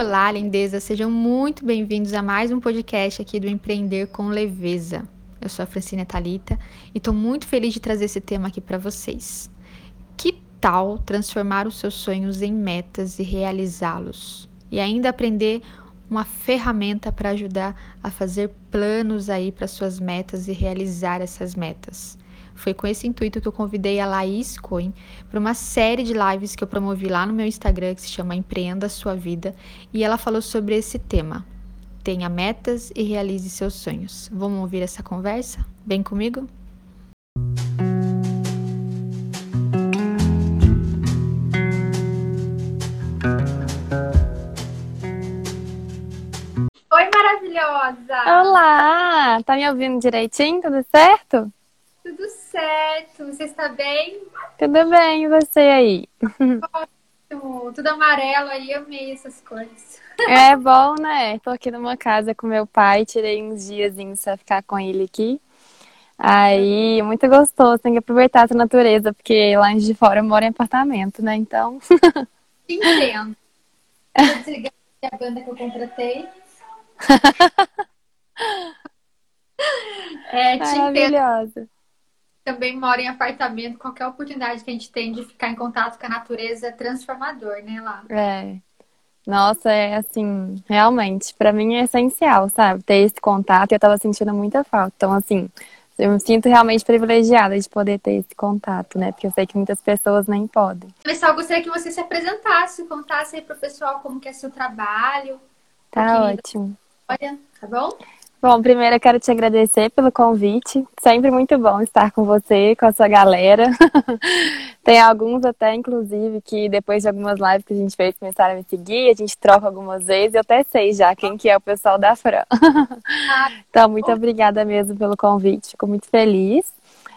Olá, lindeza! Sejam muito bem-vindos a mais um podcast aqui do Empreender com Leveza. Eu sou a Francine Talita e estou muito feliz de trazer esse tema aqui para vocês. Que tal transformar os seus sonhos em metas e realizá-los? E ainda aprender uma ferramenta para ajudar a fazer planos aí para suas metas e realizar essas metas. Foi com esse intuito que eu convidei a Laís Cohen para uma série de lives que eu promovi lá no meu Instagram, que se chama Empreenda a Sua Vida, e ela falou sobre esse tema. Tenha metas e realize seus sonhos. Vamos ouvir essa conversa? Vem comigo? Oi, maravilhosa! Olá! Tá me ouvindo direitinho? Tudo certo? Tudo certo. Você está bem? Tudo bem, e você aí? Ótimo. Tudo amarelo aí, amei essas cores. É bom, né? Tô aqui numa casa com meu pai, tirei uns diazinhos pra ficar com ele aqui. Aí, muito gostoso, tem que aproveitar essa natureza, porque lá de fora eu moro em apartamento, né? Então. Entendo. Vou desligar a banda que eu contratei. é, Maravilhosa. Também mora em apartamento, qualquer oportunidade que a gente tem de ficar em contato com a natureza é transformador, né, lá? É. Nossa, é assim, realmente, para mim é essencial, sabe? Ter esse contato eu tava sentindo muita falta. Então, assim, eu me sinto realmente privilegiada de poder ter esse contato, né? Porque eu sei que muitas pessoas nem podem. Pessoal, gostaria que você se apresentasse, contasse aí pro pessoal como que é seu trabalho. Tá ótimo. Olha, tá bom? Bom, primeiro eu quero te agradecer pelo convite. Sempre muito bom estar com você, com a sua galera. Tem alguns até, inclusive, que depois de algumas lives que a gente fez começaram a me seguir, a gente troca algumas vezes, eu até sei já quem que é o pessoal da Fran. então, muito obrigada mesmo pelo convite, fico muito feliz.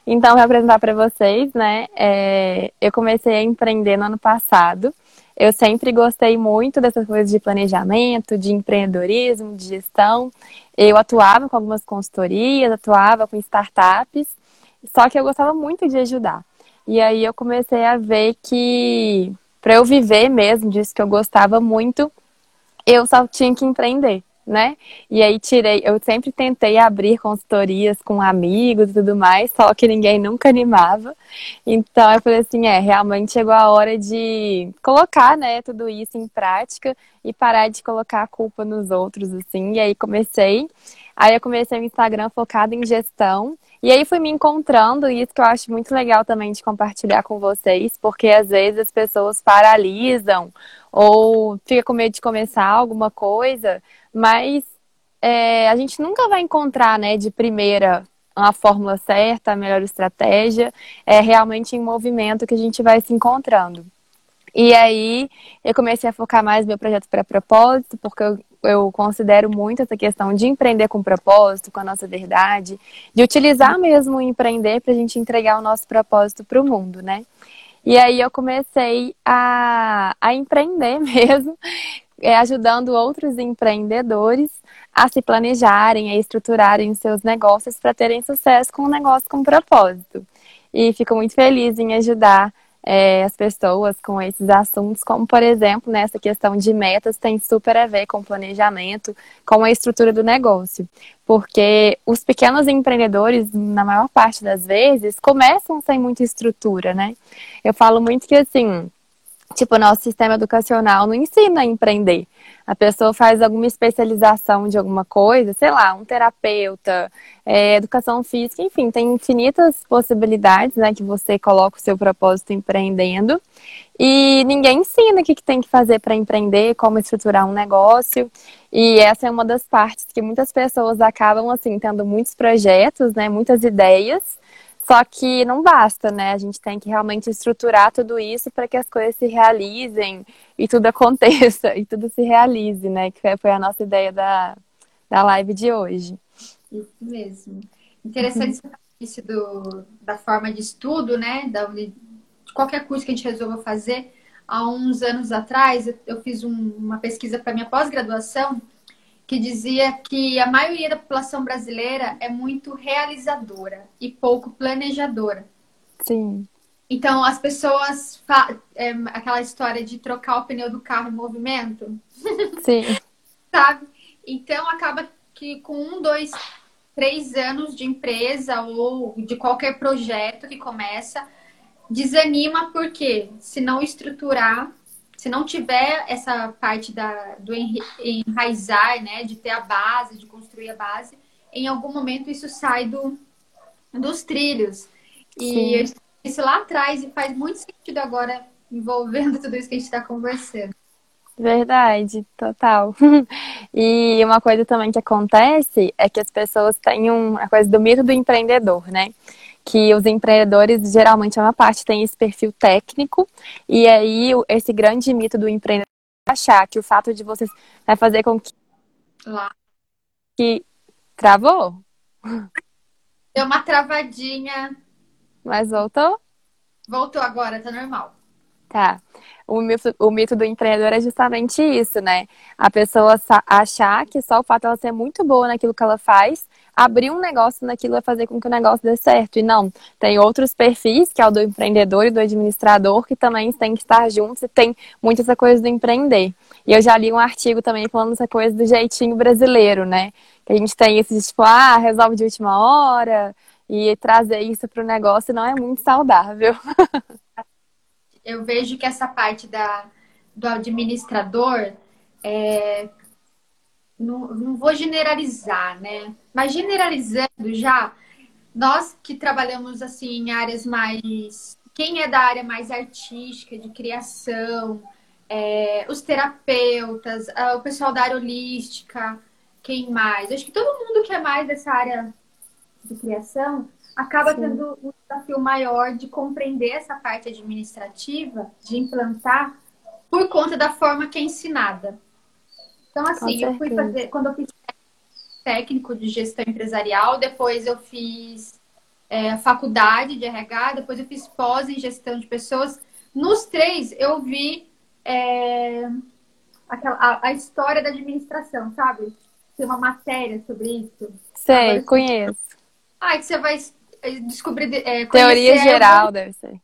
Então, vou apresentar para vocês, né? É, eu comecei a empreender no ano passado. Eu sempre gostei muito dessas coisas de planejamento, de empreendedorismo, de gestão. Eu atuava com algumas consultorias, atuava com startups, só que eu gostava muito de ajudar. E aí eu comecei a ver que para eu viver mesmo disso que eu gostava muito, eu só tinha que empreender né? E aí tirei, eu sempre tentei abrir consultorias com amigos e tudo mais, só que ninguém nunca animava. Então eu falei assim, é, realmente chegou a hora de colocar, né, tudo isso em prática e parar de colocar a culpa nos outros, assim. E aí comecei, aí eu comecei o Instagram focado em gestão. E aí fui me encontrando, e isso que eu acho muito legal também de compartilhar com vocês, porque às vezes as pessoas paralisam ou fica com medo de começar alguma coisa, mas é, a gente nunca vai encontrar, né, de primeira a fórmula certa, a melhor estratégia, é realmente em movimento que a gente vai se encontrando. E aí eu comecei a focar mais meu projeto para propósito, porque eu, eu considero muito essa questão de empreender com propósito, com a nossa verdade, de utilizar mesmo o empreender para a gente entregar o nosso propósito para o mundo, né? E aí eu comecei a, a empreender mesmo, é, ajudando outros empreendedores a se planejarem, a estruturarem seus negócios para terem sucesso com um negócio com propósito. E fico muito feliz em ajudar é, as pessoas com esses assuntos, como por exemplo, nessa questão de metas, tem super a ver com planejamento, com a estrutura do negócio. Porque os pequenos empreendedores, na maior parte das vezes, começam sem muita estrutura, né? Eu falo muito que assim Tipo, nosso sistema educacional não ensina a empreender. A pessoa faz alguma especialização de alguma coisa, sei lá, um terapeuta, é, educação física, enfim, tem infinitas possibilidades, né, que você coloca o seu propósito empreendendo. E ninguém ensina o que, que tem que fazer para empreender, como estruturar um negócio. E essa é uma das partes que muitas pessoas acabam, assim, tendo muitos projetos, né, muitas ideias, só que não basta, né? A gente tem que realmente estruturar tudo isso para que as coisas se realizem e tudo aconteça e tudo se realize, né? Que foi a nossa ideia da, da live de hoje. Isso mesmo. Interessante uhum. isso do, da forma de estudo, né? Da, de qualquer curso que a gente resolva fazer. Há uns anos atrás, eu fiz um, uma pesquisa para minha pós-graduação que dizia que a maioria da população brasileira é muito realizadora e pouco planejadora. Sim. Então, as pessoas. É, aquela história de trocar o pneu do carro em movimento. Sim. Sabe? Então, acaba que com um, dois, três anos de empresa ou de qualquer projeto que começa, desanima porque se não estruturar, se não tiver essa parte da, do enraizar, né, de ter a base, de construir a base, em algum momento isso sai do, dos trilhos. E isso lá atrás e faz muito sentido agora envolvendo tudo isso que a gente está conversando. Verdade, total. E uma coisa também que acontece é que as pessoas têm um, a coisa do mito do empreendedor, né? Que os empreendedores, geralmente, uma parte tem esse perfil técnico, e aí esse grande mito do empreendedor é achar que o fato de vocês vai fazer com que. Lá. Que. Travou? Deu uma travadinha. Mas voltou? Voltou agora, tá normal. Tá o mito, o mito do empreendedor é justamente isso, né? A pessoa achar que só o fato de ela ser muito boa naquilo que ela faz, abrir um negócio naquilo vai fazer com que o negócio dê certo. E não, tem outros perfis, que é o do empreendedor e do administrador, que também tem que estar juntos e tem muito essa coisa do empreender. E eu já li um artigo também falando essa coisa do jeitinho brasileiro, né? Que a gente tem esse tipo, ah, resolve de última hora, e trazer isso para o negócio não é muito saudável. eu vejo que essa parte da, do administrador é, não, não vou generalizar, né? Mas generalizando já, nós que trabalhamos assim em áreas mais. Quem é da área mais artística, de criação, é, os terapeutas, o pessoal da área holística, quem mais? Acho que todo mundo que é mais dessa área de criação acaba Sim. tendo um desafio maior de compreender essa parte administrativa, de implantar, por conta da forma que é ensinada. Então, assim, eu fui fazer, quando eu fiz técnico de gestão empresarial, depois eu fiz é, faculdade de RH, depois eu fiz pós em gestão de pessoas. Nos três, eu vi é, aquela, a, a, história da administração, sabe? Tem uma matéria sobre isso. Sei, Agora, conheço. Ah, que você vai descobrir. É, teoria geral, deve ser.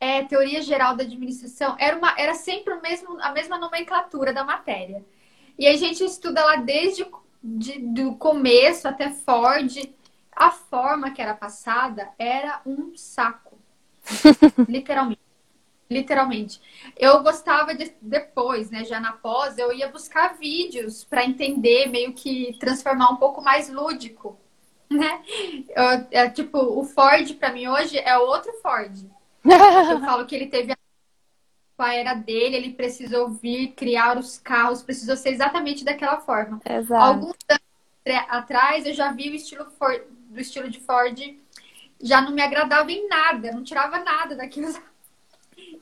É, teoria geral da administração. Era, uma, era sempre o mesmo, a mesma nomenclatura da matéria. E a gente estuda lá desde de, do começo até Ford. A forma que era passada era um saco. Literalmente. Literalmente. Eu gostava de depois, né, já na pós, eu ia buscar vídeos para entender, meio que transformar um pouco mais lúdico né? Eu, é, tipo, o Ford para mim hoje é outro Ford. Eu falo que ele teve a era dele, ele precisou vir criar os carros, precisou ser exatamente daquela forma. Exato. Alguns anos atrás eu já vi o estilo Ford, do estilo de Ford já não me agradava em nada, não tirava nada daquilo.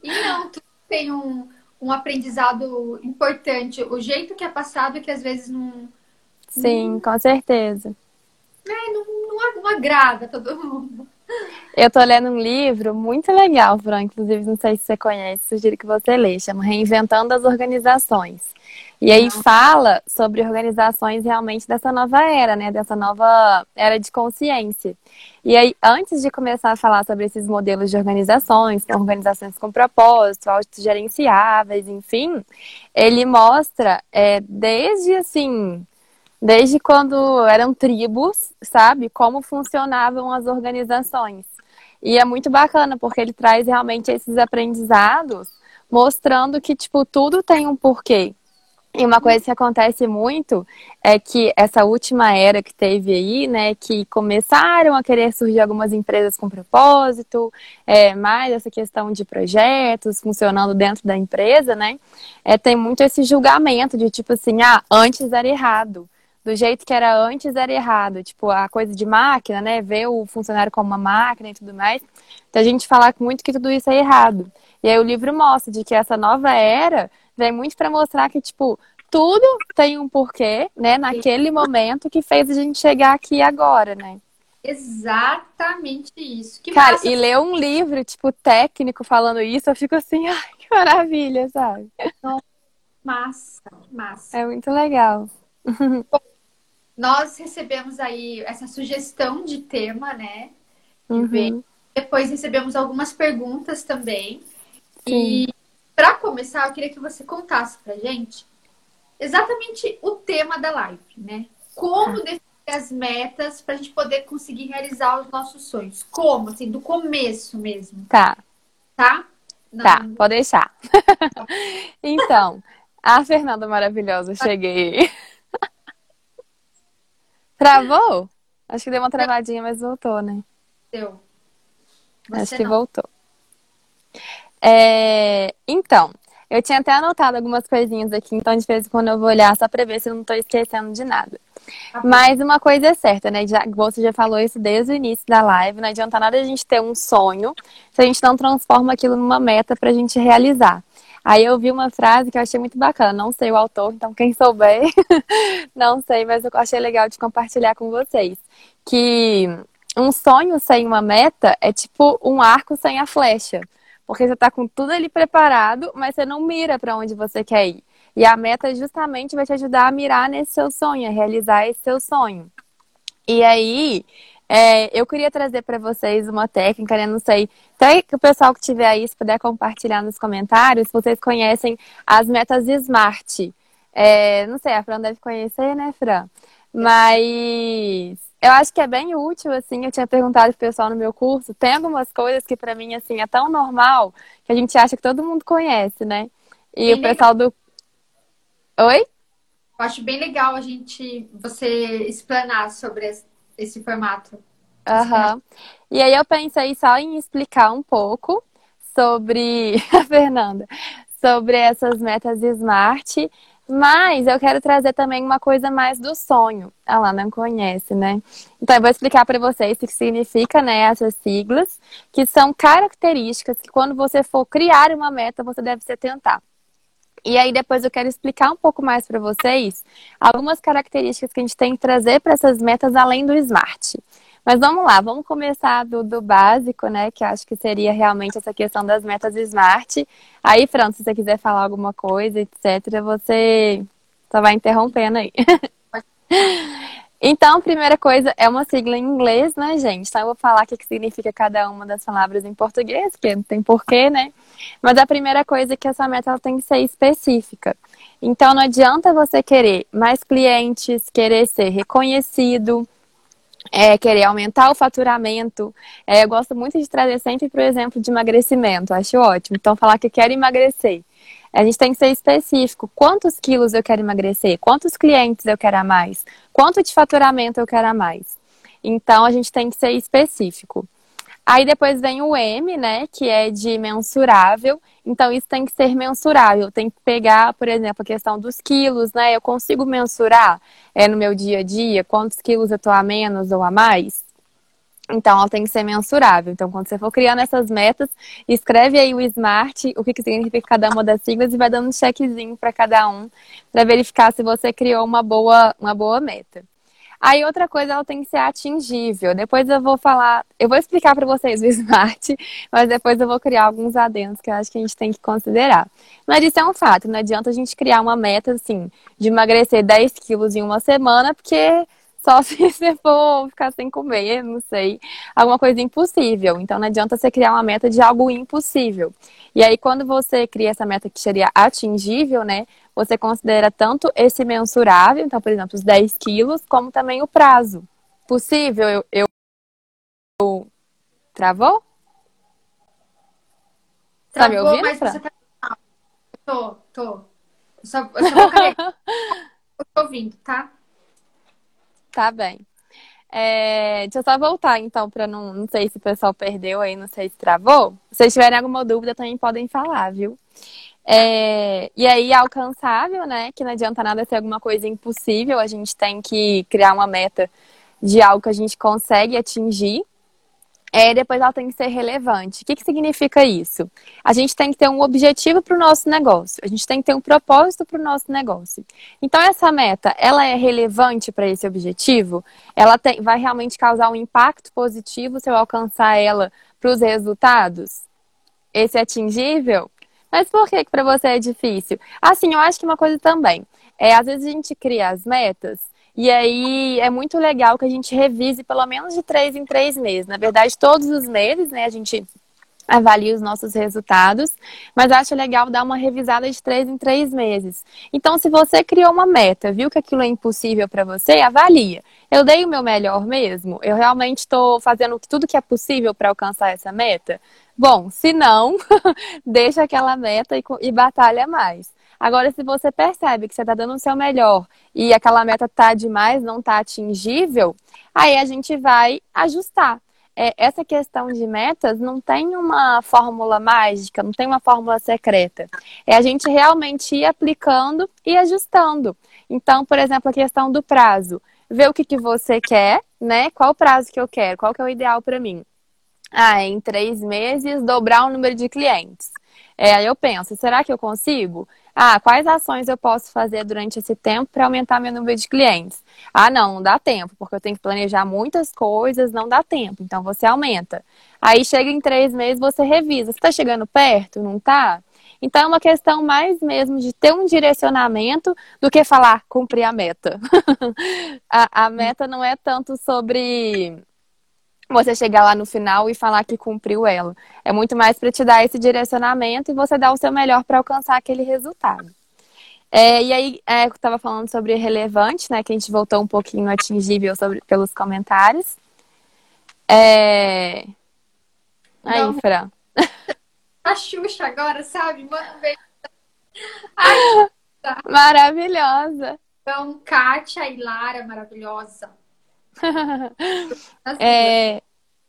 E não, tu tem um, um aprendizado importante. O jeito que é passado é que às vezes não. Sim, com certeza é, não, não, não agrada todo mundo. Eu tô lendo um livro muito legal, Fran, inclusive não sei se você conhece, sugiro que você lê, chama Reinventando as Organizações. E aí fala sobre organizações realmente dessa nova era, né? Dessa nova era de consciência. E aí, antes de começar a falar sobre esses modelos de organizações, que são organizações com propósito, autogerenciáveis, enfim, ele mostra é, desde assim desde quando eram tribos, sabe? Como funcionavam as organizações. E é muito bacana, porque ele traz realmente esses aprendizados, mostrando que, tipo, tudo tem um porquê. E uma coisa que acontece muito é que essa última era que teve aí, né, que começaram a querer surgir algumas empresas com propósito, é, mais essa questão de projetos funcionando dentro da empresa, né, é, tem muito esse julgamento de tipo assim, ah, antes era errado do jeito que era antes era errado. Tipo, a coisa de máquina, né? Ver o funcionário como uma máquina e tudo mais. Então a gente falar muito que tudo isso é errado. E aí o livro mostra de que essa nova era vem muito para mostrar que, tipo, tudo tem um porquê, né? Naquele momento que fez a gente chegar aqui agora, né? Exatamente isso. Que Cara, massa. e ler um livro, tipo, técnico falando isso, eu fico assim, ai, que maravilha, sabe? Massa, massa. É muito legal. Nós recebemos aí essa sugestão de tema, né? Uhum. depois recebemos algumas perguntas também. Sim. E para começar, eu queria que você contasse pra gente exatamente o tema da live, né? Como tá. definir as metas para a gente poder conseguir realizar os nossos sonhos. Como? Assim, do começo mesmo. Tá. Tá? Não. Tá, pode deixar. então, a Fernanda maravilhosa, cheguei. Travou? Acho que deu uma travadinha, mas voltou, né? Deu. Você Acho que não. voltou. É... Então, eu tinha até anotado algumas coisinhas aqui, então de vez em quando eu vou olhar só para ver se eu não estou esquecendo de nada. Tá Mas uma coisa é certa, né? Já, você já falou isso desde o início da live. Não adianta nada a gente ter um sonho se a gente não transforma aquilo numa meta para a gente realizar. Aí eu vi uma frase que eu achei muito bacana. Não sei o autor, então quem souber, não sei, mas eu achei legal de compartilhar com vocês. Que um sonho sem uma meta é tipo um arco sem a flecha. Porque você está com tudo ali preparado, mas você não mira para onde você quer ir. E a meta justamente vai te ajudar a mirar nesse seu sonho, a realizar esse seu sonho. E aí, é, eu queria trazer para vocês uma técnica, né? Não sei, até que o pessoal que tiver aí, se puder compartilhar nos comentários, se vocês conhecem as metas SMART. É, não sei, a Fran deve conhecer, né, Fran? Mas eu acho que é bem útil, assim, eu tinha perguntado pro pessoal no meu curso, tem algumas coisas que para mim, assim, é tão normal que a gente acha que todo mundo conhece, né? E o pessoal do Oi? Eu acho bem legal a gente, você explanar sobre esse, esse formato. Uhum. E aí eu pensei só em explicar um pouco sobre a Fernanda, sobre essas metas SMART, mas eu quero trazer também uma coisa mais do sonho. Ela não conhece, né? Então eu vou explicar para vocês o que significa, né, essas siglas, que são características que quando você for criar uma meta, você deve se atentar. E aí depois eu quero explicar um pouco mais para vocês algumas características que a gente tem que trazer para essas metas além do SMART. Mas vamos lá, vamos começar do, do, básico, né? Que acho que seria realmente essa questão das metas SMART. Aí, Fran, se você quiser falar alguma coisa, etc., você só vai interrompendo aí. Então, primeira coisa, é uma sigla em inglês, né, gente? Então, eu vou falar o que significa cada uma das palavras em português, porque não tem porquê, né? Mas a primeira coisa é que essa meta tem que ser específica. Então, não adianta você querer mais clientes, querer ser reconhecido, é, querer aumentar o faturamento. É, eu gosto muito de trazer sempre para o exemplo de emagrecimento, acho ótimo. Então, falar que quero emagrecer. A gente tem que ser específico. Quantos quilos eu quero emagrecer? Quantos clientes eu quero a mais? Quanto de faturamento eu quero a mais? Então, a gente tem que ser específico. Aí depois vem o M, né, que é de mensurável. Então, isso tem que ser mensurável. Tem que pegar, por exemplo, a questão dos quilos, né? Eu consigo mensurar é, no meu dia a dia quantos quilos eu tô a menos ou a mais? Então, ela tem que ser mensurável. Então, quando você for criando essas metas, escreve aí o SMART, o que, que significa cada uma das siglas e vai dando um checkzinho para cada um, para verificar se você criou uma boa, uma boa meta. Aí outra coisa, ela tem que ser atingível. Depois eu vou falar, eu vou explicar para vocês o SMART, mas depois eu vou criar alguns adendos que eu acho que a gente tem que considerar. Mas isso é um fato, não adianta a gente criar uma meta assim, de emagrecer 10 quilos em uma semana, porque só se você for ficar sem comer, não sei, alguma coisa impossível. Então não adianta você criar uma meta de algo impossível. E aí, quando você cria essa meta que seria atingível, né? Você considera tanto esse mensurável, então, por exemplo, os 10 quilos, como também o prazo. Possível, eu. eu... Travou? Travou, tá me ouvindo, mas Fran? você tá. Tô, tô. Eu só, eu só vou carregar. eu tô ouvindo, tá? Tá bem. É, deixa eu só voltar, então, para não, não sei se o pessoal perdeu aí, não sei se travou. Se vocês tiverem alguma dúvida, também podem falar, viu? É, e aí, alcançável, né? Que não adianta nada ser alguma coisa impossível, a gente tem que criar uma meta de algo que a gente consegue atingir é, depois ela tem que ser relevante. O que, que significa isso? A gente tem que ter um objetivo para o nosso negócio, a gente tem que ter um propósito para o nosso negócio. Então, essa meta, ela é relevante para esse objetivo? Ela tem, vai realmente causar um impacto positivo se eu alcançar ela para os resultados? Esse é atingível? Mas por que, que para você é difícil? Assim, eu acho que uma coisa também, é às vezes a gente cria as metas E aí é muito legal que a gente revise pelo menos de três em três meses. Na verdade, todos os meses, né? A gente avalia os nossos resultados, mas acho legal dar uma revisada de três em três meses. Então, se você criou uma meta, viu que aquilo é impossível para você, avalia. Eu dei o meu melhor mesmo? Eu realmente estou fazendo tudo que é possível para alcançar essa meta? Bom, se não, deixa aquela meta e, e batalha mais. Agora, se você percebe que você está dando o seu melhor e aquela meta está demais, não está atingível, aí a gente vai ajustar é, essa questão de metas não tem uma fórmula mágica, não tem uma fórmula secreta. É a gente realmente ir aplicando e ajustando. Então, por exemplo, a questão do prazo. Ver o que, que você quer, né? Qual o prazo que eu quero, qual que é o ideal para mim. Ah, em três meses, dobrar o número de clientes. É, aí eu penso, será que eu consigo? Ah, quais ações eu posso fazer durante esse tempo para aumentar meu número de clientes? Ah, não, não dá tempo, porque eu tenho que planejar muitas coisas, não dá tempo. Então você aumenta. Aí chega em três meses, você revisa. Você está chegando perto? Não está? Então é uma questão mais mesmo de ter um direcionamento do que falar cumprir a meta. a, a meta não é tanto sobre você chegar lá no final e falar que cumpriu ela. É muito mais para te dar esse direcionamento e você dar o seu melhor para alcançar aquele resultado. É, e aí, é, eu estava falando sobre relevante, né? Que a gente voltou um pouquinho atingível sobre, pelos comentários. É... Aí, Não. Fran. A Xuxa agora, sabe? Manda um beijo. Maravilhosa. Então, Kátia e Lara, maravilhosa. é,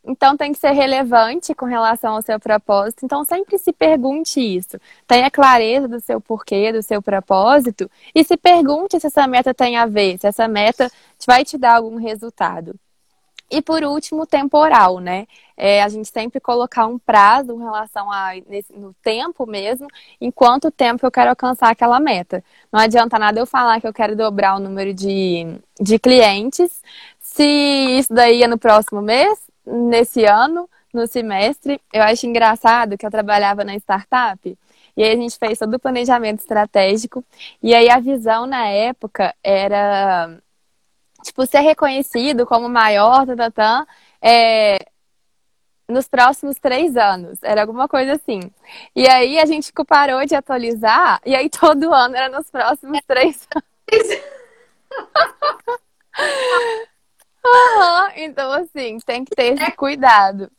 então tem que ser relevante com relação ao seu propósito. Então sempre se pergunte isso. Tenha clareza do seu porquê, do seu propósito e se pergunte se essa meta tem a ver, se essa meta vai te dar algum resultado. E por último, temporal, né? É, a gente sempre colocar um prazo em relação a nesse, no tempo mesmo, em quanto tempo eu quero alcançar aquela meta. Não adianta nada eu falar que eu quero dobrar o número de, de clientes se isso daí é no próximo mês, nesse ano, no semestre, eu acho engraçado que eu trabalhava na startup e aí a gente fez todo o planejamento estratégico e aí a visão na época era tipo ser reconhecido como maior, tatatã, é, nos próximos três anos. Era alguma coisa assim. E aí a gente parou de atualizar e aí todo ano era nos próximos três anos. Uhum. Então, assim, tem que ter esse cuidado.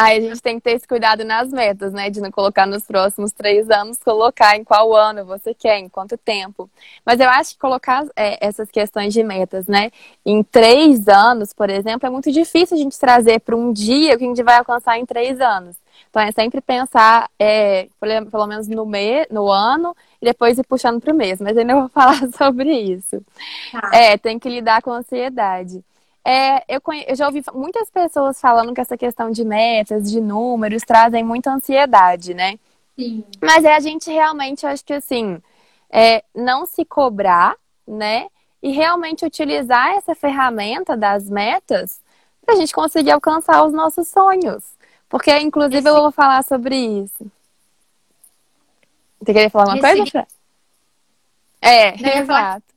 Aí a gente tem que ter esse cuidado nas metas, né? De não colocar nos próximos três anos, colocar em qual ano você quer, em quanto tempo. Mas eu acho que colocar é, essas questões de metas, né? Em três anos, por exemplo, é muito difícil a gente trazer para um dia o que a gente vai alcançar em três anos. Então é sempre pensar, é, pelo menos no mês, no ano, e depois ir puxando para o mês. Mas ainda vou falar sobre isso. Tá. É, tem que lidar com ansiedade. É, eu, conhe... eu já ouvi muitas pessoas falando que essa questão de metas, de números, trazem muita ansiedade, né? Sim. Mas é a gente realmente, acho que assim, é, não se cobrar, né? E realmente utilizar essa ferramenta das metas para a gente conseguir alcançar os nossos sonhos. Porque, inclusive, Esse... eu vou falar sobre isso. Você queria falar uma Esse... coisa? É, exato.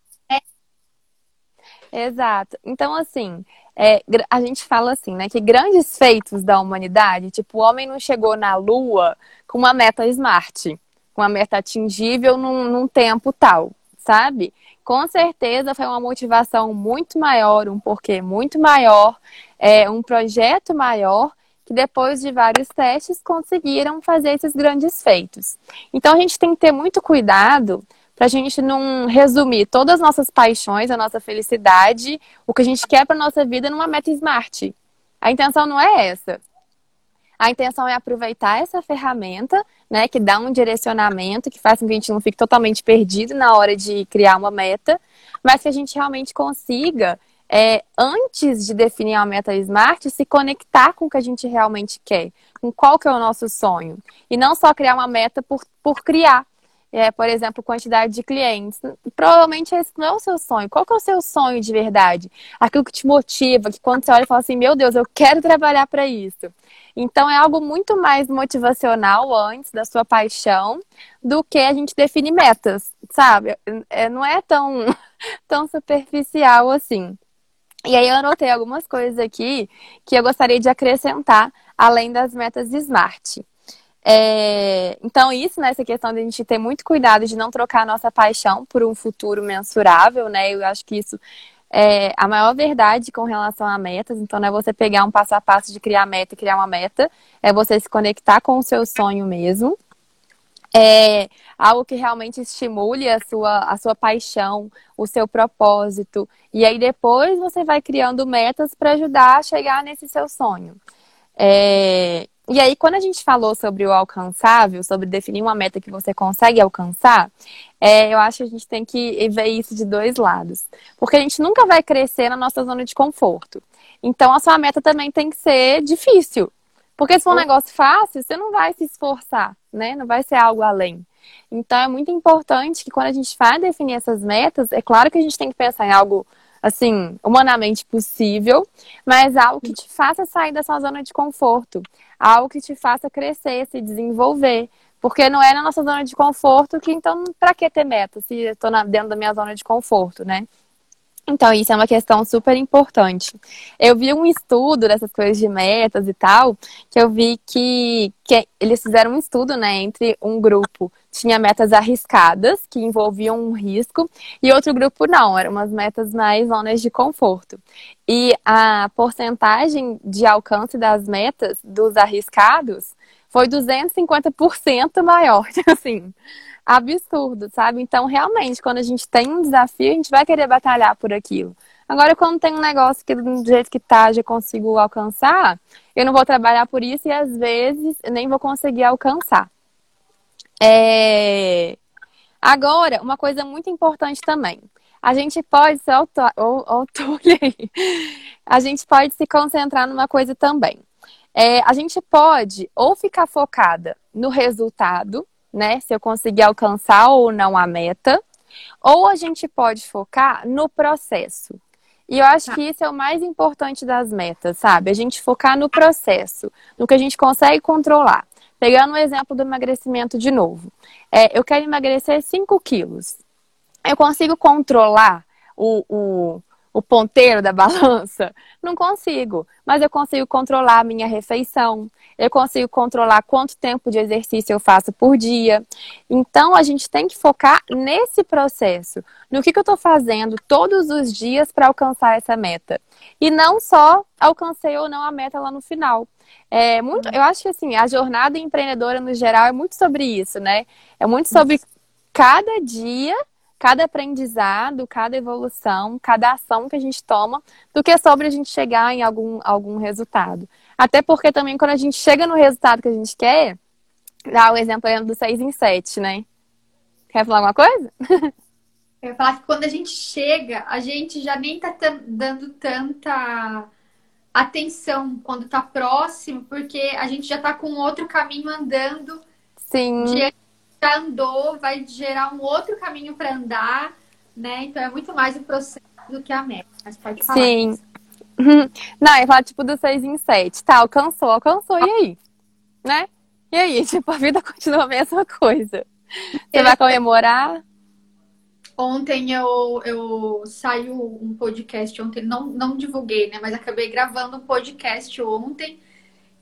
Exato. Então, assim, é, a gente fala assim, né, que grandes feitos da humanidade, tipo, o homem não chegou na Lua com uma meta smart, com uma meta atingível num, num tempo tal, sabe? Com certeza foi uma motivação muito maior, um porquê muito maior, é, um projeto maior que depois de vários testes conseguiram fazer esses grandes feitos. Então a gente tem que ter muito cuidado para a gente não resumir todas as nossas paixões, a nossa felicidade, o que a gente quer para nossa vida numa meta smart. A intenção não é essa. A intenção é aproveitar essa ferramenta, né, que dá um direcionamento, que faz com que a gente não fique totalmente perdido na hora de criar uma meta, mas que a gente realmente consiga, é, antes de definir a meta smart, se conectar com o que a gente realmente quer, com qual que é o nosso sonho. E não só criar uma meta por, por criar, é, por exemplo, quantidade de clientes. Provavelmente esse não é o seu sonho. Qual que é o seu sonho de verdade? Aquilo que te motiva, que quando você olha e fala assim, meu Deus, eu quero trabalhar para isso. Então é algo muito mais motivacional antes da sua paixão do que a gente definir metas, sabe? É, não é tão tão superficial assim. E aí eu anotei algumas coisas aqui que eu gostaria de acrescentar, além das metas SMART. É, então, isso, né, essa questão de a gente ter muito cuidado de não trocar a nossa paixão por um futuro mensurável, né? Eu acho que isso é a maior verdade com relação a metas. Então, não é você pegar um passo a passo de criar meta e criar uma meta, é você se conectar com o seu sonho mesmo. É algo que realmente estimule a sua, a sua paixão, o seu propósito. E aí depois você vai criando metas para ajudar a chegar nesse seu sonho. É, e aí, quando a gente falou sobre o alcançável, sobre definir uma meta que você consegue alcançar, é, eu acho que a gente tem que ver isso de dois lados. Porque a gente nunca vai crescer na nossa zona de conforto. Então, a sua meta também tem que ser difícil. Porque se for um negócio fácil, você não vai se esforçar, né? Não vai ser algo além. Então, é muito importante que quando a gente vai definir essas metas, é claro que a gente tem que pensar em algo assim, humanamente possível, mas algo que te faça sair da sua zona de conforto, algo que te faça crescer, se desenvolver. Porque não é na nossa zona de conforto que, então, para que ter meta se eu estou dentro da minha zona de conforto, né? Então, isso é uma questão super importante. Eu vi um estudo dessas coisas de metas e tal, que eu vi que, que eles fizeram um estudo, né, entre um grupo tinha metas arriscadas, que envolviam um risco, e outro grupo não, eram umas metas mais zonas de conforto. E a porcentagem de alcance das metas dos arriscados foi 250% maior, assim absurdo, sabe? Então, realmente, quando a gente tem um desafio, a gente vai querer batalhar por aquilo. Agora, quando tem um negócio que do jeito que tá, já consigo alcançar, eu não vou trabalhar por isso e às vezes nem vou conseguir alcançar. É... Agora, uma coisa muito importante também. A gente pode se auto... a gente pode se concentrar numa coisa também. É, a gente pode ou ficar focada no resultado, né? Se eu conseguir alcançar ou não a meta. Ou a gente pode focar no processo. E eu acho tá. que isso é o mais importante das metas, sabe? A gente focar no processo, no que a gente consegue controlar. Pegando o exemplo do emagrecimento de novo. É, eu quero emagrecer 5 quilos. Eu consigo controlar o, o, o ponteiro da balança? Não consigo. Mas eu consigo controlar a minha refeição. Eu consigo controlar quanto tempo de exercício eu faço por dia. Então, a gente tem que focar nesse processo. No que, que eu estou fazendo todos os dias para alcançar essa meta. E não só alcancei ou não a meta lá no final. É muito, eu acho que assim, a jornada empreendedora no geral é muito sobre isso, né? É muito sobre cada dia cada aprendizado, cada evolução, cada ação que a gente toma, do que sobre a gente chegar em algum, algum resultado. Até porque também quando a gente chega no resultado que a gente quer, dá o exemplo do 6 em 7, né? Quer falar alguma coisa? Eu ia falar que quando a gente chega, a gente já nem tá dando tanta atenção quando tá próximo, porque a gente já tá com outro caminho andando. Sim. Diante já andou, vai gerar um outro caminho para andar, né? Então é muito mais o processo do que a meta. Mas pode falar. Sim. Não, eu falo tipo do 6 em 7. Tá, alcançou, alcançou, e aí? Né? E aí? Tipo, a vida continua a mesma coisa. Você vai comemorar? Ontem eu, eu saiu um podcast ontem, não, não divulguei, né? Mas acabei gravando um podcast ontem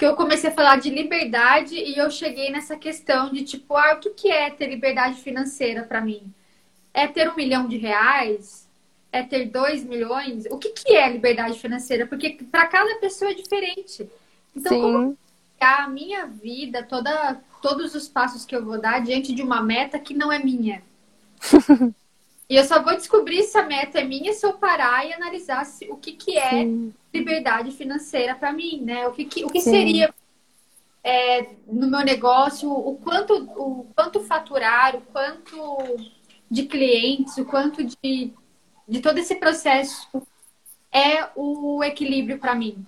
que eu comecei a falar de liberdade e eu cheguei nessa questão de tipo, ah, o que, que é ter liberdade financeira para mim? É ter um milhão de reais? É ter dois milhões? O que, que é liberdade financeira? Porque para cada pessoa é diferente. Então, Sim. como a minha vida, toda, todos os passos que eu vou dar diante de uma meta que não é minha? e eu só vou descobrir se a meta é minha se eu parar e analisar se, o que, que é Sim liberdade financeira para mim, né? O que, que o que seria é, no meu negócio, o quanto, o quanto faturar, o quanto de clientes, o quanto de, de todo esse processo é o equilíbrio para mim.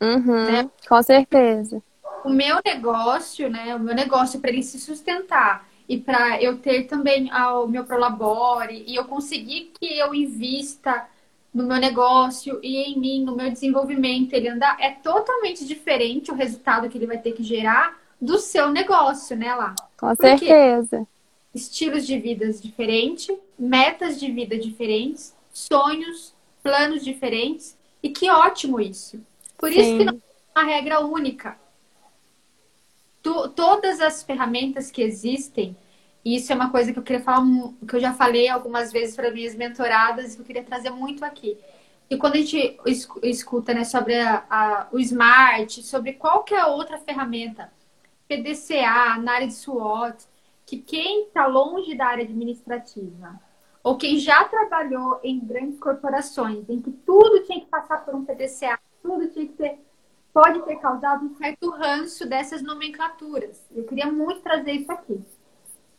Uhum, né? Com certeza. O meu negócio, né? O meu negócio para ele se sustentar e para eu ter também o meu prolabore e eu conseguir que eu invista no meu negócio e em mim, no meu desenvolvimento, ele andar, é totalmente diferente o resultado que ele vai ter que gerar do seu negócio, né, lá? Com Porque certeza. estilos de vidas diferentes, metas de vida diferentes, sonhos, planos diferentes. E que ótimo isso. Por Sim. isso que não é uma regra única. Todas as ferramentas que existem, e isso é uma coisa que eu queria falar, que eu já falei algumas vezes para minhas mentoradas, que eu queria trazer muito aqui. E quando a gente escuta né, sobre a, a, o smart, sobre qualquer outra ferramenta, PDCA, na área de SWOT, que quem está longe da área administrativa, ou quem já trabalhou em grandes corporações, em que tudo tinha que passar por um PDCA, tudo tinha que ter, pode ter causado um certo ranço dessas nomenclaturas. Eu queria muito trazer isso aqui.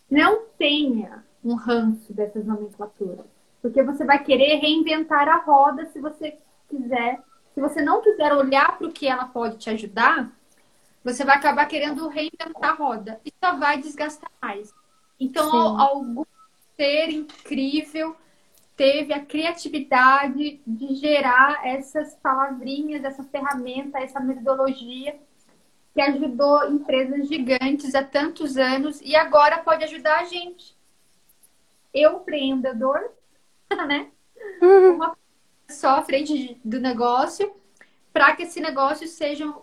Não tenha um ranço dessas nomenclaturas porque você vai querer reinventar a roda se você quiser. Se você não quiser olhar para o que ela pode te ajudar, você vai acabar querendo reinventar a roda e só vai desgastar mais. Então, Sim. algum ser incrível teve a criatividade de gerar essas palavrinhas, essa ferramenta, essa metodologia que ajudou empresas gigantes há tantos anos e agora pode ajudar a gente. Eu, empreendedor, né? Uhum. Uma só à frente do negócio, para que esse negócio seja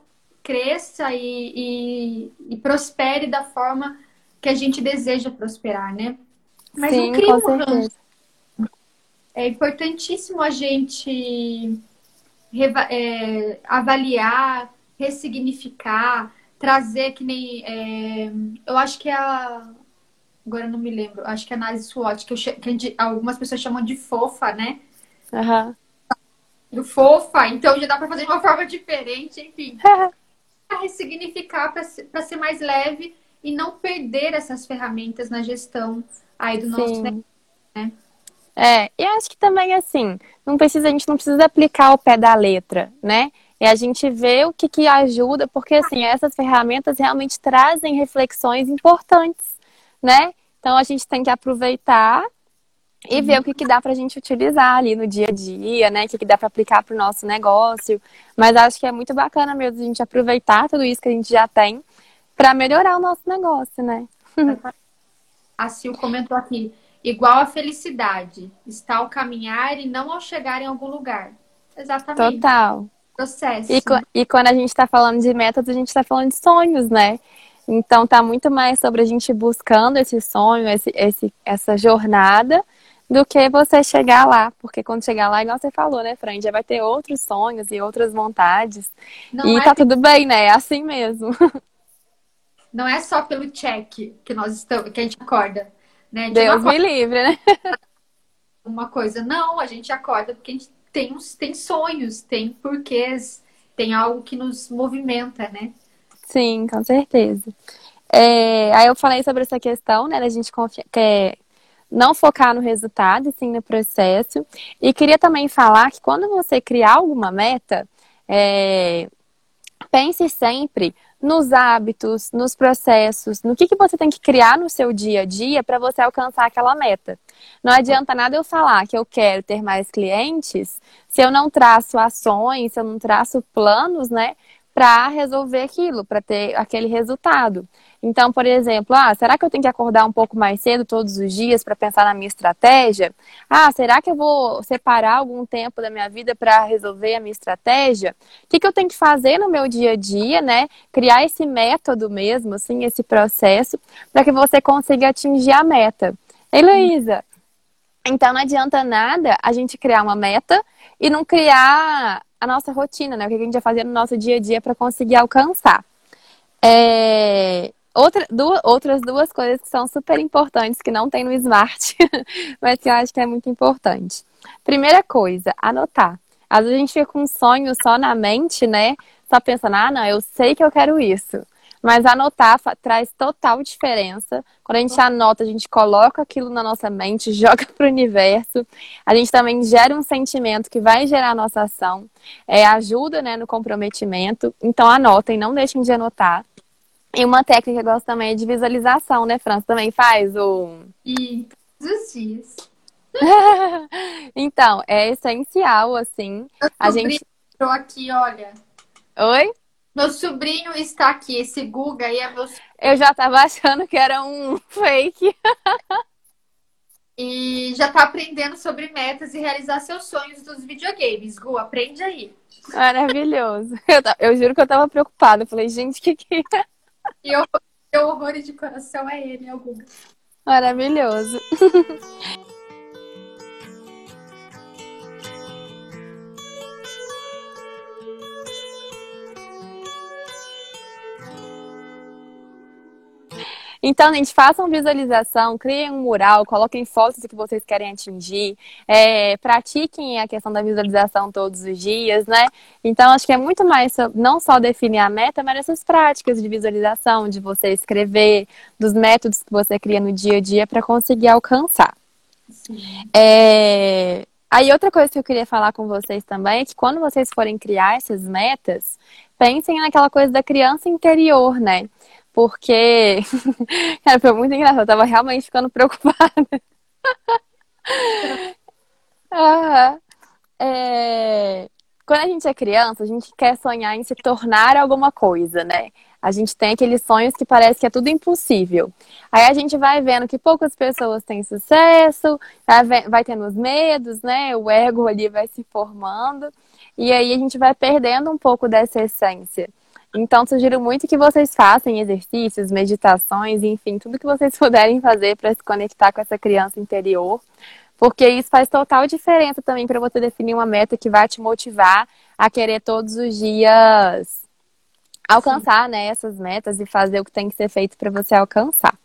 cresça e, e, e, prospere da forma que a gente deseja prosperar, né? Mas Sim, cria um ranço. É importantíssimo a gente é, avaliar, ressignificar, trazer que nem. É, eu acho que é a agora não me lembro, acho que é análise SWOT, que, eu, que algumas pessoas chamam de fofa, né? Uhum. Do fofa, então já dá para fazer de uma forma diferente, enfim. para ressignificar, para ser, ser mais leve e não perder essas ferramentas na gestão aí do nosso negócio, né? É, e acho que também assim, não precisa, a gente não precisa aplicar o pé da letra, né? E a gente vê o que, que ajuda, porque assim, essas ferramentas realmente trazem reflexões importantes né? Então a gente tem que aproveitar e ver o que, que dá para a gente utilizar ali no dia a dia, né? O que, que dá para aplicar para o nosso negócio. Mas acho que é muito bacana mesmo a gente aproveitar tudo isso que a gente já tem para melhorar o nosso negócio, né? A Sil comentou aqui, igual a felicidade, está ao caminhar e não ao chegar em algum lugar. Exatamente. Total. Processo. E, e quando a gente está falando de metas, a gente está falando de sonhos, né? Então tá muito mais sobre a gente buscando esse sonho, esse, esse, essa jornada, do que você chegar lá. Porque quando chegar lá, igual você falou, né, Fran? Já vai ter outros sonhos e outras vontades. Não e é tá que... tudo bem, né? É assim mesmo. Não é só pelo check que nós estamos, que a gente acorda. Né? De Deus me livre, né? Uma coisa, não, a gente acorda porque a gente tem, uns, tem sonhos, tem porquês, tem algo que nos movimenta, né? Sim, com certeza. É, aí eu falei sobre essa questão, né, da gente confiar, quer não focar no resultado, e sim no processo. E queria também falar que quando você criar alguma meta, é, pense sempre nos hábitos, nos processos, no que, que você tem que criar no seu dia a dia para você alcançar aquela meta. Não adianta nada eu falar que eu quero ter mais clientes se eu não traço ações, se eu não traço planos, né, para resolver aquilo, para ter aquele resultado. Então, por exemplo, ah, será que eu tenho que acordar um pouco mais cedo todos os dias para pensar na minha estratégia? Ah, será que eu vou separar algum tempo da minha vida para resolver a minha estratégia? O que, que eu tenho que fazer no meu dia a dia, né? Criar esse método mesmo, assim, esse processo, para que você consiga atingir a meta. Heloísa, então não adianta nada a gente criar uma meta e não criar a nossa rotina, né? O que a gente vai fazer no nosso dia a dia para conseguir alcançar. É... Outra, duas, outras duas coisas que são super importantes, que não tem no Smart, mas que eu acho que é muito importante. Primeira coisa, anotar. Às vezes a gente fica com um sonho só na mente, né? Só pensando, ah, não, eu sei que eu quero isso. Mas anotar traz total diferença. Quando a gente anota, a gente coloca aquilo na nossa mente, joga para o universo. A gente também gera um sentimento que vai gerar a nossa ação. É, ajuda né, no comprometimento. Então anotem, não deixem de anotar. E uma técnica que eu gosto também é de visualização, né, França? Também faz o. E todos os dias. então, é essencial, assim. Eu a gente. aqui, olha. Oi? Meu sobrinho está aqui, esse Guga aí é meu Eu já tava achando que era um fake. e já tá aprendendo sobre metas e realizar seus sonhos dos videogames. Gu, aprende aí. Maravilhoso. Eu, eu juro que eu tava preocupada. Eu falei, gente, que que é? E eu, meu horror de coração é ele, é o Guga. Maravilhoso. Então, gente, façam visualização, criem um mural, coloquem fotos do que vocês querem atingir, é, pratiquem a questão da visualização todos os dias, né? Então, acho que é muito mais não só definir a meta, mas essas práticas de visualização, de você escrever, dos métodos que você cria no dia a dia para conseguir alcançar. É... Aí, outra coisa que eu queria falar com vocês também é que quando vocês forem criar essas metas, pensem naquela coisa da criança interior, né? Porque cara, foi muito engraçado, eu tava realmente ficando preocupada. uhum. é... Quando a gente é criança, a gente quer sonhar em se tornar alguma coisa, né? A gente tem aqueles sonhos que parece que é tudo impossível. Aí a gente vai vendo que poucas pessoas têm sucesso, vai tendo os medos, né? O ego ali vai se formando. E aí a gente vai perdendo um pouco dessa essência. Então, sugiro muito que vocês façam exercícios, meditações, enfim, tudo que vocês puderem fazer para se conectar com essa criança interior, porque isso faz total diferença também para você definir uma meta que vai te motivar a querer todos os dias alcançar né, essas metas e fazer o que tem que ser feito para você alcançar.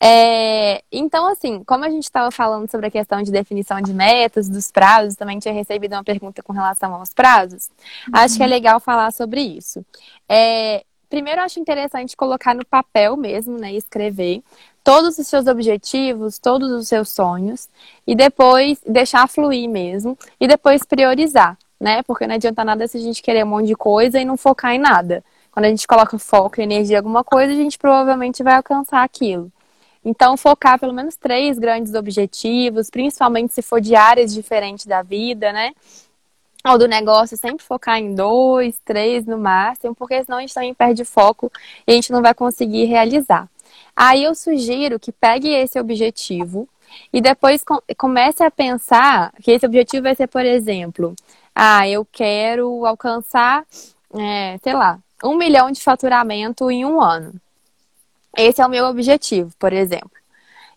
É, então, assim, como a gente estava falando sobre a questão de definição de metas, dos prazos, também tinha recebido uma pergunta com relação aos prazos. Uhum. Acho que é legal falar sobre isso. É, primeiro, acho interessante colocar no papel mesmo, né, escrever todos os seus objetivos, todos os seus sonhos, e depois deixar fluir mesmo, e depois priorizar, né? Porque não adianta nada se a gente querer um monte de coisa e não focar em nada. Quando a gente coloca foco e energia em alguma coisa, a gente provavelmente vai alcançar aquilo. Então, focar pelo menos três grandes objetivos, principalmente se for de áreas diferentes da vida, né? Ou do negócio, sempre focar em dois, três no máximo, porque senão a gente também perde foco e a gente não vai conseguir realizar. Aí eu sugiro que pegue esse objetivo e depois comece a pensar que esse objetivo vai ser, por exemplo, ah, eu quero alcançar, é, sei lá, um milhão de faturamento em um ano. Esse é o meu objetivo, por exemplo.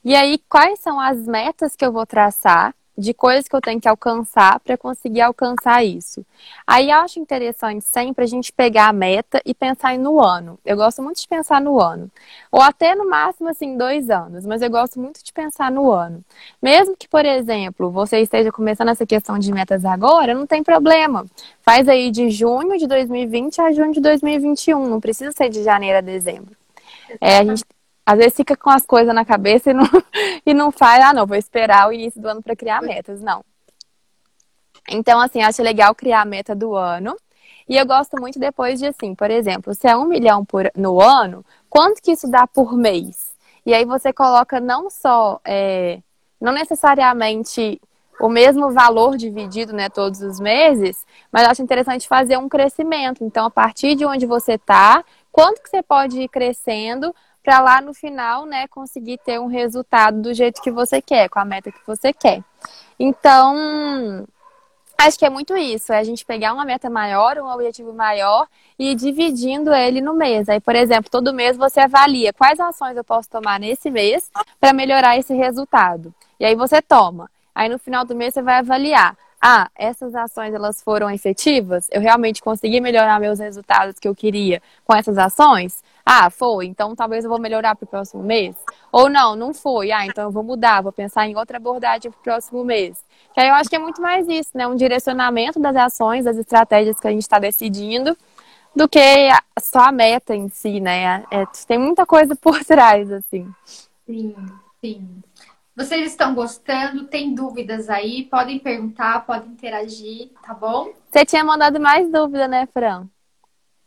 E aí, quais são as metas que eu vou traçar de coisas que eu tenho que alcançar para conseguir alcançar isso? Aí acho interessante sempre a gente pegar a meta e pensar no ano. Eu gosto muito de pensar no ano. Ou até no máximo, assim, dois anos, mas eu gosto muito de pensar no ano. Mesmo que, por exemplo, você esteja começando essa questão de metas agora, não tem problema. Faz aí de junho de 2020 a junho de 2021. Não precisa ser de janeiro a dezembro. É, a gente às vezes fica com as coisas na cabeça e não, e não faz, ah, não, vou esperar o início do ano para criar metas. Não. Então, assim, acho legal criar a meta do ano. E eu gosto muito depois de, assim, por exemplo, se é um milhão por, no ano, quanto que isso dá por mês? E aí você coloca não só, é, não necessariamente o mesmo valor dividido, né, todos os meses, mas acho interessante fazer um crescimento. Então, a partir de onde você está, quanto que você pode ir crescendo para lá no final, né, conseguir ter um resultado do jeito que você quer, com a meta que você quer. Então, acho que é muito isso, é a gente pegar uma meta maior, um objetivo maior e ir dividindo ele no mês. Aí, por exemplo, todo mês você avalia quais ações eu posso tomar nesse mês para melhorar esse resultado. E aí você toma. Aí no final do mês você vai avaliar ah, essas ações elas foram efetivas? Eu realmente consegui melhorar meus resultados que eu queria com essas ações? Ah, foi, então talvez eu vou melhorar para o próximo mês. Ou não, não foi. Ah, então eu vou mudar, vou pensar em outra abordagem para o próximo mês. Que aí eu acho que é muito mais isso, né? Um direcionamento das ações, das estratégias que a gente está decidindo, do que só a meta em si, né? É, tem muita coisa por trás, assim. Sim, sim. Vocês estão gostando? Tem dúvidas aí? Podem perguntar, podem interagir, tá bom? Você tinha mandado mais dúvida, né, Fran?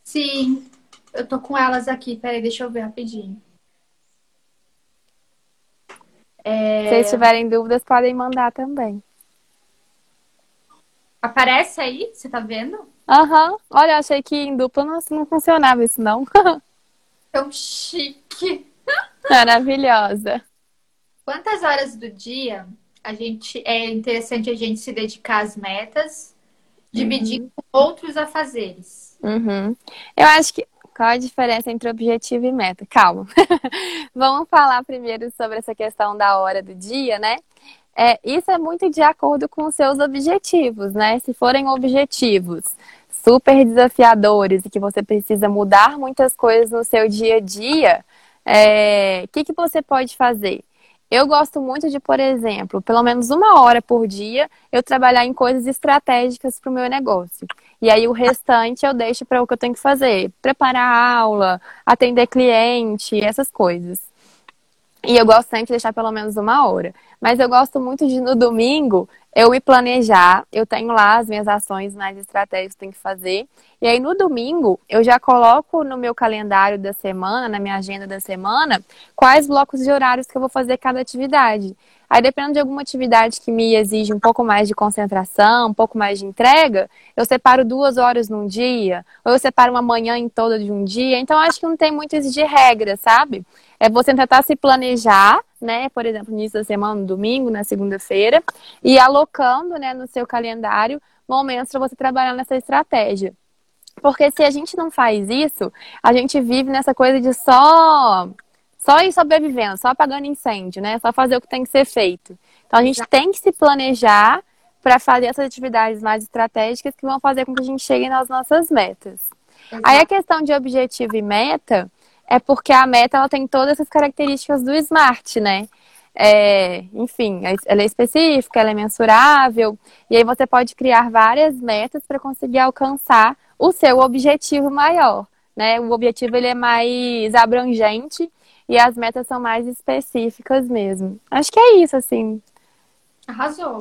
Sim, eu tô com elas aqui. Peraí, deixa eu ver rapidinho. É... Se vocês tiverem dúvidas, podem mandar também. Aparece aí? Você tá vendo? Aham. Uhum. Olha, achei que em dupla não, não funcionava isso, não. Tão chique. Maravilhosa. Quantas horas do dia a gente é interessante a gente se dedicar às metas, dividir uhum. com outros afazeres? Uhum. Eu acho que qual a diferença entre objetivo e meta? Calma. Vamos falar primeiro sobre essa questão da hora do dia, né? É, isso é muito de acordo com os seus objetivos, né? Se forem objetivos super desafiadores e que você precisa mudar muitas coisas no seu dia a dia, o é, que, que você pode fazer? Eu gosto muito de, por exemplo, pelo menos uma hora por dia, eu trabalhar em coisas estratégicas para o meu negócio. E aí o restante eu deixo para o que eu tenho que fazer: preparar a aula, atender cliente, essas coisas. E eu gosto sempre de deixar pelo menos uma hora. Mas eu gosto muito de, no domingo, eu me planejar. Eu tenho lá as minhas ações mais estratégicas que tenho que fazer. E aí, no domingo, eu já coloco no meu calendário da semana, na minha agenda da semana, quais blocos de horários que eu vou fazer cada atividade. Aí, dependendo de alguma atividade que me exige um pouco mais de concentração, um pouco mais de entrega, eu separo duas horas num dia, ou eu separo uma manhã em toda de um dia. Então, acho que não tem muito isso de regra, sabe? É você tentar se planejar, né? Por exemplo, no início da semana, no domingo, na segunda-feira, e alocando, né, no seu calendário momentos para você trabalhar nessa estratégia. Porque se a gente não faz isso, a gente vive nessa coisa de só só ir sobrevivendo, só apagando incêndio, né? Só fazer o que tem que ser feito. Então a gente tem que se planejar para fazer essas atividades mais estratégicas que vão fazer com que a gente chegue nas nossas metas. Exato. Aí a questão de objetivo e meta é porque a meta ela tem todas essas características do SMART, né? É, enfim, ela é específica, ela é mensurável, e aí você pode criar várias metas para conseguir alcançar o seu objetivo maior, né? O objetivo ele é mais abrangente e as metas são mais específicas mesmo. Acho que é isso, assim. Arrasou.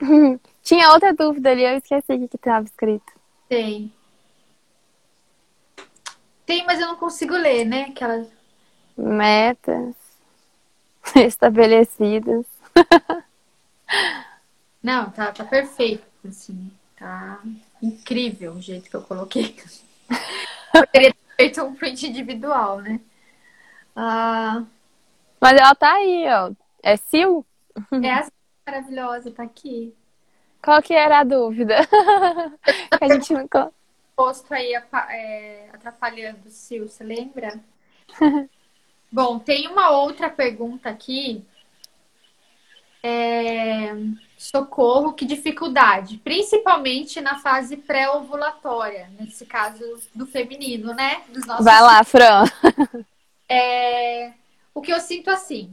Tinha outra dúvida ali, eu esqueci o que estava escrito. Tem. Tem, mas eu não consigo ler, né? Aquelas. Metas estabelecidas. Não, tá, tá perfeito, assim. Tá incrível o jeito que eu coloquei. Poderia ter feito um print individual, né? Ah, Mas ela tá aí, ó. É Sil? É assim, maravilhosa, tá aqui. Qual que era a dúvida? a gente não posto aí é, atrapalhando, Sil, você lembra? Bom, tem uma outra pergunta aqui. É... Socorro, que dificuldade? Principalmente na fase pré-ovulatória, nesse caso do feminino, né? Vai lá, Fran. É... O que eu sinto assim,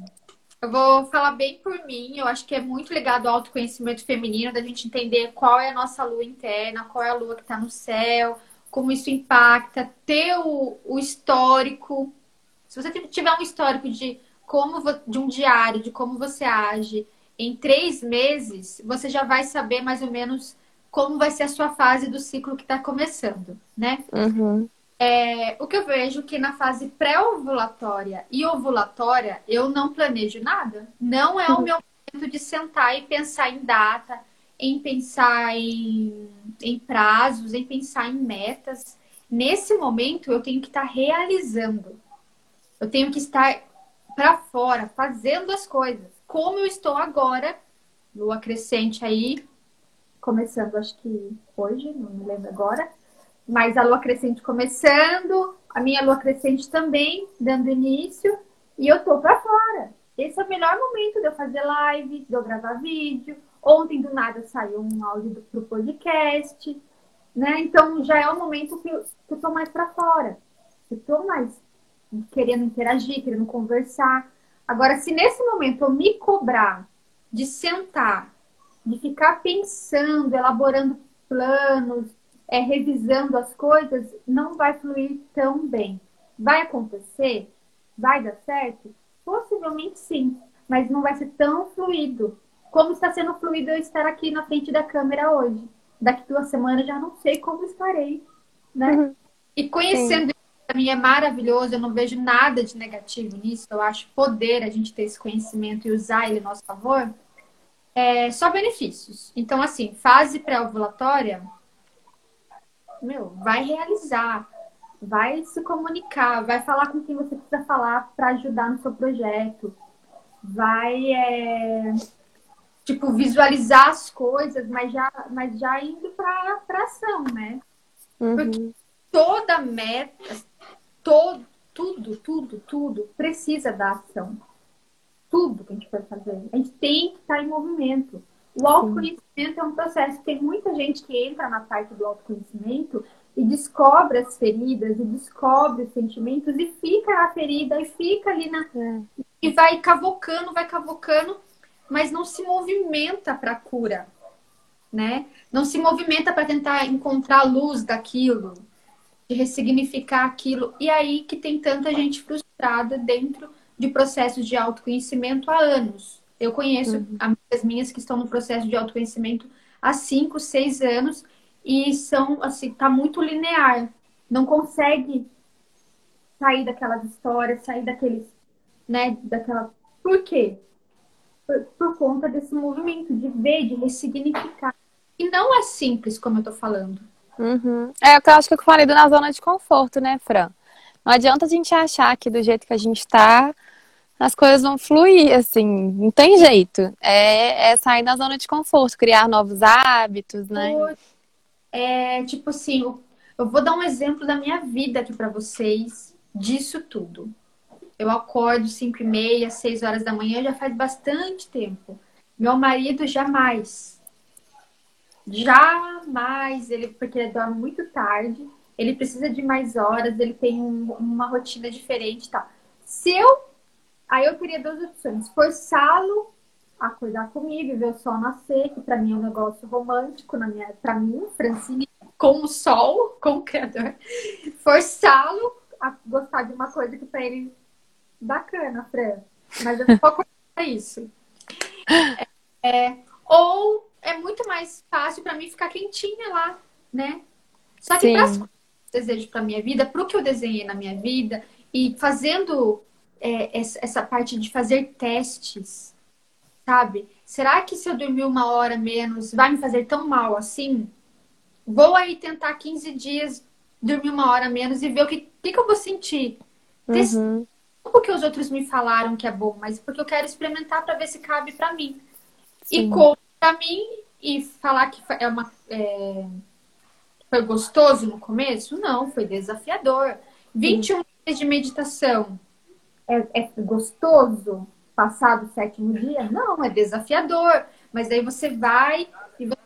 eu vou falar bem por mim, eu acho que é muito ligado ao autoconhecimento feminino, da gente entender qual é a nossa lua interna, qual é a lua que está no céu, como isso impacta, ter o, o histórico. Se você tiver um histórico de como de um diário, de como você age em três meses, você já vai saber mais ou menos como vai ser a sua fase do ciclo que está começando, né? Uhum. É, o que eu vejo que na fase pré-ovulatória e ovulatória eu não planejo nada. Não é o meu momento de sentar e pensar em data, em pensar em, em prazos, em pensar em metas. Nesse momento eu tenho que estar realizando. Eu tenho que estar para fora, fazendo as coisas. Como eu estou agora, lua crescente aí, começando acho que hoje, não me lembro agora mas a lua crescente começando, a minha lua crescente também dando início, e eu tô para fora. Esse é o melhor momento de eu fazer live, de eu gravar vídeo. Ontem do nada saiu um áudio pro podcast, né? Então já é o momento que eu, que eu tô mais para fora. Eu tô mais querendo interagir, querendo conversar. Agora, se nesse momento eu me cobrar de sentar, de ficar pensando, elaborando planos, é, revisando as coisas, não vai fluir tão bem. Vai acontecer? Vai dar certo? Possivelmente sim, mas não vai ser tão fluido como está sendo fluido eu estar aqui na frente da câmera hoje. Daqui duas semanas já não sei como estarei, né? Uhum. E conhecendo para mim é maravilhoso, eu não vejo nada de negativo nisso. Eu acho poder a gente ter esse conhecimento e usar ele a nosso favor. É só benefícios. Então, assim, fase pré-ovulatória, meu, vai realizar, vai se comunicar, vai falar com quem você precisa falar para ajudar no seu projeto, vai é, tipo visualizar as coisas, mas já, mas já indo para ação, né? Uhum. Porque toda meta, todo, tudo, tudo, tudo precisa da ação. Tudo que a gente for fazer. A gente tem que estar em movimento. O autoconhecimento é um processo. Tem muita gente que entra na parte do autoconhecimento e descobre as feridas, e descobre os sentimentos, e fica na ferida, e fica ali na. É. E vai cavocando, vai cavocando, mas não se movimenta para a cura, né? Não se movimenta para tentar encontrar a luz daquilo, de ressignificar aquilo. E aí que tem tanta gente frustrada dentro de processos de autoconhecimento há anos. Eu conheço uhum. amigas minhas que estão no processo de autoconhecimento há 5, 6 anos e são assim, tá muito linear. Não consegue sair daquelas histórias, sair daqueles, né, daquela. Por quê? Por, por conta desse movimento de ver, de ressignificar. E não é simples, como eu tô falando. Uhum. É o que eu acho que eu falei do na zona de conforto, né, Fran? Não adianta a gente achar que do jeito que a gente tá, as coisas vão fluir, assim, não tem jeito. É, é sair da zona de conforto, criar novos hábitos, né? É, tipo assim, eu vou dar um exemplo da minha vida aqui para vocês disso tudo. Eu acordo 5 e meia, 6 horas da manhã, já faz bastante tempo. Meu marido jamais. Jamais, ele, porque ele dorme muito tarde, ele precisa de mais horas, ele tem um, uma rotina diferente e tal. Se eu Aí eu teria duas opções: forçá-lo a acordar comigo e ver o sol nascer, que para mim é um negócio romântico, na minha, para mim, Francine, com o sol, com o criador. Forçá-lo a gostar de uma coisa que para ele bacana, Fran. Mas eu não vou acordar isso. É, é, ou é muito mais fácil para mim ficar quentinha lá, né? Só que para que eu desejo para minha vida, para o que eu desenhei na minha vida e fazendo é, essa parte de fazer testes, sabe? Será que se eu dormir uma hora menos vai me fazer tão mal assim? Vou aí tentar 15 dias dormir uma hora menos e ver o que, que, que eu vou sentir. Uhum. Não porque os outros me falaram que é bom, mas porque eu quero experimentar para ver se cabe para mim. Sim. E como para mim e falar que é uma é... foi gostoso no começo? Não, foi desafiador. 21 dias de meditação é, é gostoso passar do sétimo dia? Não, é desafiador. Mas aí você vai e você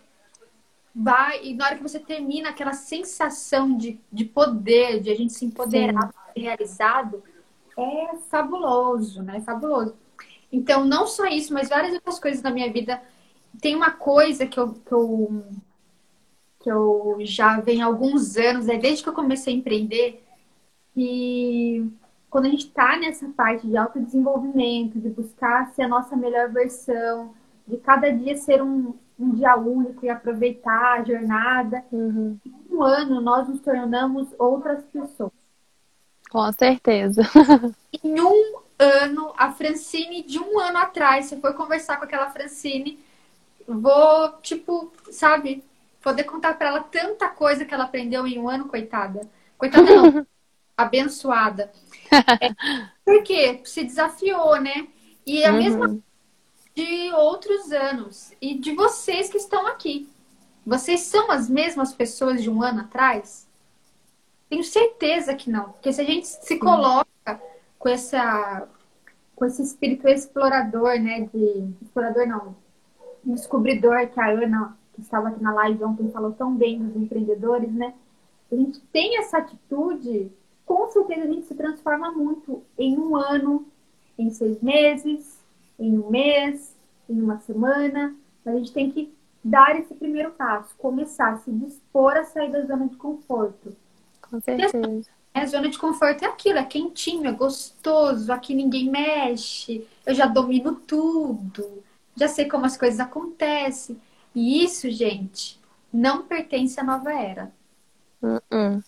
vai, e na hora que você termina aquela sensação de, de poder, de a gente se empoderar, realizado, é fabuloso, né? É fabuloso. Então, não só isso, mas várias outras coisas na minha vida. Tem uma coisa que eu, que eu, que eu já venho há alguns anos, é desde que eu comecei a empreender, e quando a gente está nessa parte de autodesenvolvimento, de buscar ser a nossa melhor versão, de cada dia ser um, um dia único e aproveitar a jornada, uhum. em um ano nós nos tornamos outras pessoas. Com certeza. em um ano, a Francine de um ano atrás, você foi conversar com aquela Francine, vou, tipo, sabe, poder contar para ela tanta coisa que ela aprendeu em um ano, coitada. Coitada não, abençoada. É, porque se desafiou, né? E a uhum. mesma de outros anos e de vocês que estão aqui. Vocês são as mesmas pessoas de um ano atrás? Tenho certeza que não, porque se a gente se coloca com essa com esse espírito explorador, né, de explorador não, descobridor que a Ana que estava aqui na live ontem falou tão bem dos empreendedores, né? A gente tem essa atitude com certeza a gente se transforma muito em um ano, em seis meses, em um mês, em uma semana. Mas a gente tem que dar esse primeiro passo, começar a se dispor a sair da zona de conforto. Com certeza. A zona de conforto é aquilo, é quentinho, é gostoso, aqui ninguém mexe, eu já domino tudo, já sei como as coisas acontecem. E isso, gente, não pertence à nova era. Uh -uh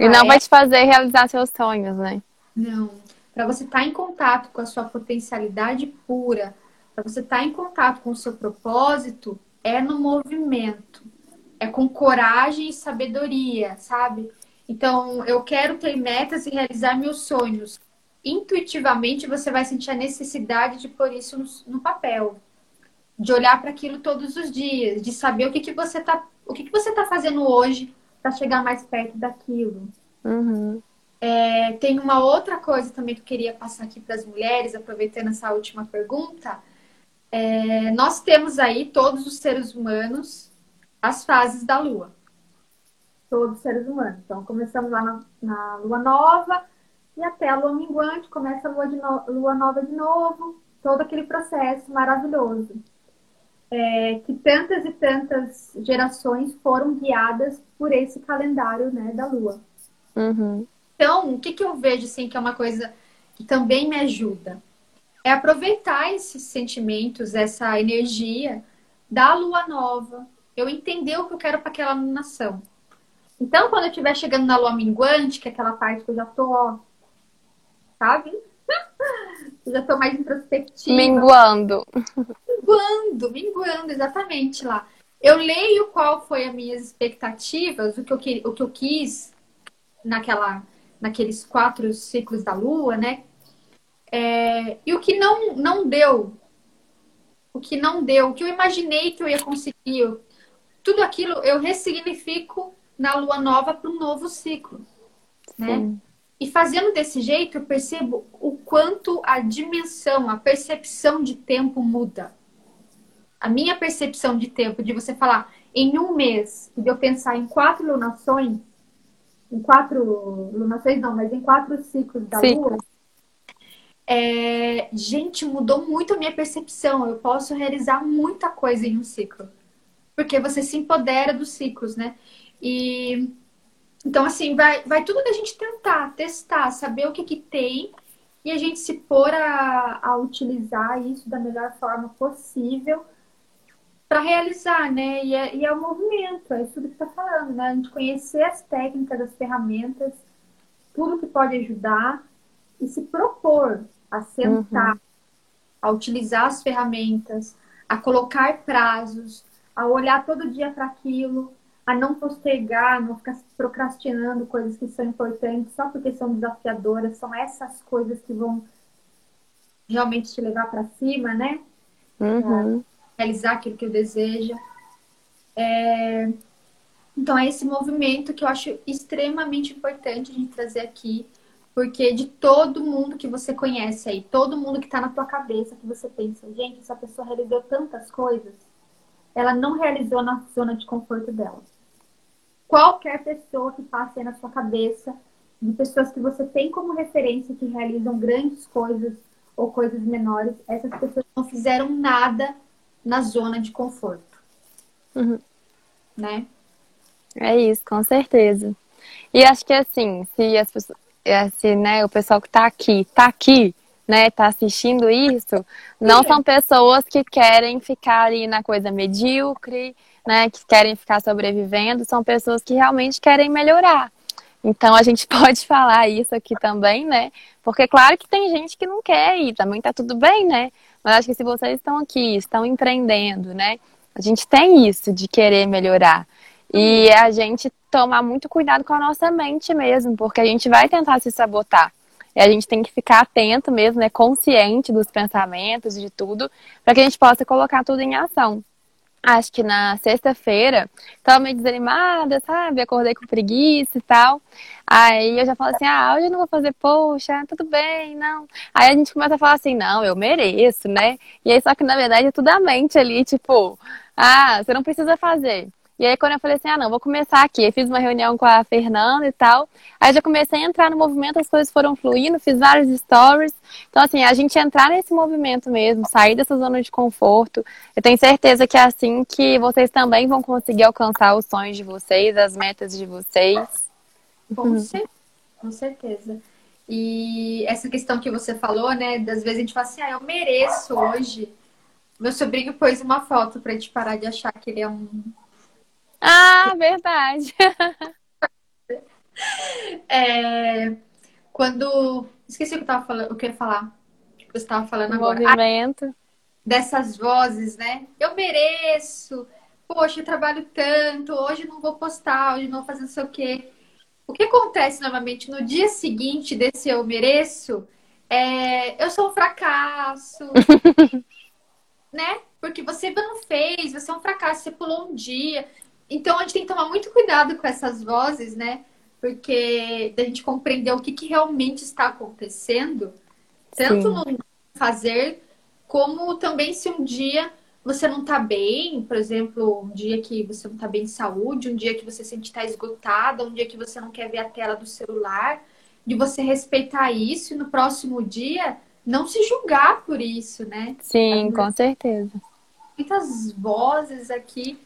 e não vai te fazer realizar seus sonhos, né? Não. Para você estar tá em contato com a sua potencialidade pura, para você estar tá em contato com o seu propósito, é no movimento. é com coragem e sabedoria, sabe? Então, eu quero ter metas e realizar meus sonhos. Intuitivamente, você vai sentir a necessidade de pôr isso no, no papel, de olhar para aquilo todos os dias, de saber o que, que você está o que, que você tá fazendo hoje para chegar mais perto daquilo. Uhum. É, tem uma outra coisa também que eu queria passar aqui para as mulheres, aproveitando essa última pergunta. É, nós temos aí, todos os seres humanos, as fases da Lua. Todos os seres humanos. Então, começamos lá na, na Lua Nova e até a Lua Minguante, começa a Lua, no, Lua Nova de novo, todo aquele processo maravilhoso. É, que tantas e tantas gerações foram guiadas por esse calendário né, da Lua. Uhum. Então, o que, que eu vejo assim, que é uma coisa que também me ajuda? É aproveitar esses sentimentos, essa energia da lua nova, eu entender o que eu quero para aquela nação. Então, quando eu estiver chegando na lua minguante, que é aquela parte que eu já tô, ó, sabe? Eu já tô mais introspectiva. Minguando. Minguando, minguando, exatamente lá. Eu leio qual foi as minhas expectativas, o que eu, o que eu quis naquela, naqueles quatro ciclos da lua, né? É, e o que não, não deu, o que não deu, o que eu imaginei que eu ia conseguir, tudo aquilo eu ressignifico na lua nova para um novo ciclo, né? E fazendo desse jeito, eu percebo o quanto a dimensão, a percepção de tempo muda. A minha percepção de tempo, de você falar em um mês, de eu pensar em quatro lunações, em quatro lunações não, mas em quatro ciclos da Sim. lua, é, gente, mudou muito a minha percepção. Eu posso realizar muita coisa em um ciclo. Porque você se empodera dos ciclos, né? E então, assim, vai, vai tudo da gente tentar, testar, saber o que, que tem e a gente se pôr a, a utilizar isso da melhor forma possível para realizar, né? E é, e é o movimento, é isso que está falando, né? A gente conhecer as técnicas, as ferramentas, tudo que pode ajudar e se propor a sentar, uhum. a utilizar as ferramentas, a colocar prazos, a olhar todo dia para aquilo, a não postergar, não ficar procrastinando coisas que são importantes só porque são desafiadoras, são essas coisas que vão realmente te levar para cima, né? Uhum. realizar aquilo que eu deseja. É... Então, é esse movimento que eu acho extremamente importante a gente trazer aqui porque de todo mundo que você conhece aí, todo mundo que tá na tua cabeça, que você pensa, gente, essa pessoa realizou tantas coisas, ela não realizou na zona de conforto dela. Qualquer pessoa que passe aí na sua cabeça, de pessoas que você tem como referência que realizam grandes coisas ou coisas menores, essas pessoas não fizeram nada na zona de conforto. Uhum. Né? É isso, com certeza. E acho que assim, se as pessoas, esse, né, o pessoal que está aqui, está aqui, né, tá assistindo isso, não são pessoas que querem ficar ali na coisa medíocre, né, que querem ficar sobrevivendo, são pessoas que realmente querem melhorar. Então a gente pode falar isso aqui também, né? Porque claro que tem gente que não quer e também tá tudo bem, né? Mas acho que se vocês estão aqui, estão empreendendo, né? A gente tem isso de querer melhorar. E a gente tomar muito cuidado com a nossa mente mesmo, porque a gente vai tentar se sabotar. E a gente tem que ficar atento mesmo, né, consciente dos pensamentos de tudo, para que a gente possa colocar tudo em ação. Acho que na sexta-feira, estava meio desanimada, sabe? Acordei com preguiça e tal. Aí eu já falo assim: ah, hoje eu não vou fazer, poxa, tudo bem, não. Aí a gente começa a falar assim: não, eu mereço, né? E aí só que na verdade é tudo a mente ali, tipo, ah, você não precisa fazer. E aí, quando eu falei assim, ah, não, vou começar aqui. Eu fiz uma reunião com a Fernanda e tal. Aí já comecei a entrar no movimento, as coisas foram fluindo, fiz vários stories. Então, assim, a gente entrar nesse movimento mesmo, sair dessa zona de conforto. Eu tenho certeza que é assim que vocês também vão conseguir alcançar os sonhos de vocês, as metas de vocês. Com, uhum. certeza, com certeza. E essa questão que você falou, né? Das vezes a gente fala assim, ah, eu mereço hoje. Meu sobrinho pôs uma foto pra gente parar de achar que ele é um ah, verdade. é, quando. Esqueci o que eu tava falando, o que eu ia falar. O que você estava falando o agora. Movimento. Ah, dessas vozes, né? Eu mereço. poxa, eu trabalho tanto, hoje não vou postar, hoje não vou fazer não sei o quê. O que acontece novamente no dia seguinte desse eu mereço é eu sou um fracasso, né? Porque você não fez, você é um fracasso, você pulou um dia. Então a gente tem que tomar muito cuidado com essas vozes, né? Porque da gente compreender o que, que realmente está acontecendo, tanto Sim. no fazer, como também se um dia você não tá bem, por exemplo, um dia que você não tá bem de saúde, um dia que você sente estar tá esgotada, um dia que você não quer ver a tela do celular, de você respeitar isso e no próximo dia não se julgar por isso, né? Sim, com certeza. Muitas vozes aqui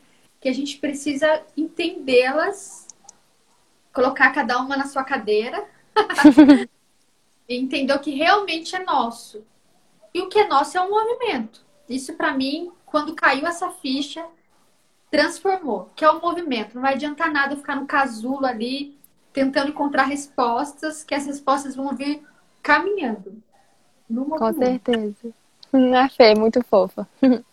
que a gente precisa entendê-las, colocar cada uma na sua cadeira e entender o que realmente é nosso. E o que é nosso é um movimento. Isso para mim quando caiu essa ficha, transformou, que é o movimento. Não vai adiantar nada eu ficar no casulo ali, tentando encontrar respostas, que as respostas vão vir caminhando. Com certeza. A Fê, muito fofa.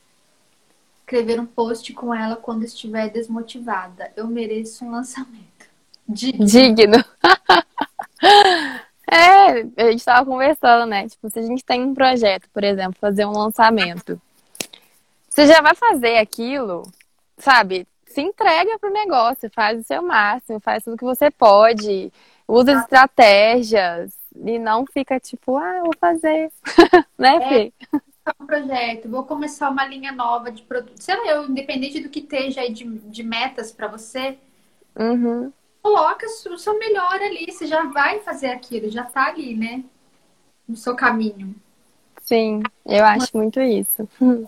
Escrever um post com ela quando estiver desmotivada. Eu mereço um lançamento. Digno. Digno. é, a gente estava conversando, né? Tipo, se a gente tem um projeto, por exemplo, fazer um lançamento. Você já vai fazer aquilo, sabe? Se entrega pro negócio, faz o seu máximo, faz tudo que você pode, usa estratégias e não fica tipo, ah, vou fazer, né, é, Fê? Um projeto, vou começar uma linha nova de produto. Sei lá, eu, independente do que esteja aí de, de metas para você, uhum. coloca o seu melhor ali, você já vai fazer aquilo, já tá ali, né? No seu caminho. Sim, eu acho muito isso.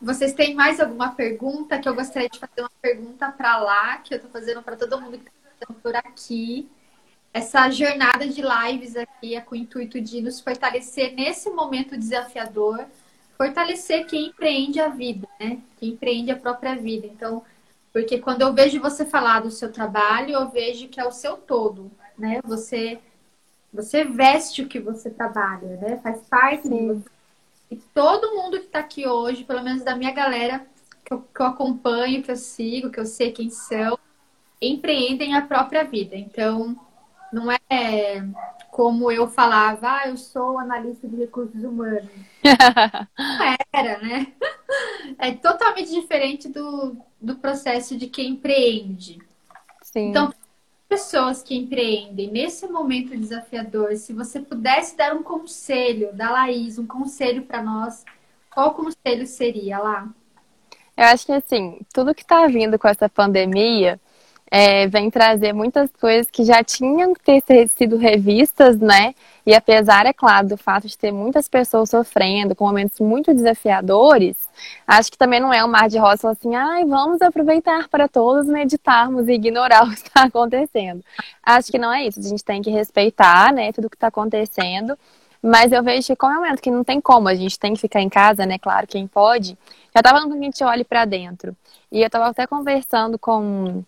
Vocês têm mais alguma pergunta? Que eu gostaria de fazer uma pergunta para lá, que eu estou fazendo para todo mundo que está por aqui. Essa jornada de lives aqui é com o intuito de nos fortalecer nesse momento desafiador, fortalecer quem empreende a vida, né? Quem empreende a própria vida. Então, porque quando eu vejo você falar do seu trabalho, eu vejo que é o seu todo, né? Você você veste o que você trabalha, né? Faz parte Sim. e todo mundo que está aqui hoje, pelo menos da minha galera que eu, que eu acompanho, que eu sigo, que eu sei quem são, empreendem a própria vida. Então, não é como eu falava, ah, eu sou analista de recursos humanos. não era, né? É totalmente diferente do, do processo de quem empreende. Sim. Então, pessoas que empreendem nesse momento desafiador, se você pudesse dar um conselho da Laís, um conselho para nós, qual conselho seria lá? Eu acho que assim, tudo que está vindo com essa pandemia é, vem trazer muitas coisas que já tinham que ter sido revistas, né? E apesar, é claro, do fato de ter muitas pessoas sofrendo, com momentos muito desafiadores, acho que também não é um mar de rosa assim, ai, vamos aproveitar para todos meditarmos e ignorar o que está acontecendo. Acho que não é isso. A gente tem que respeitar, né, tudo que está acontecendo. Mas eu vejo que como é um momento que não tem como, a gente tem que ficar em casa, né? Claro, quem pode. Já estava no que a gente olhe para dentro. E eu estava até conversando com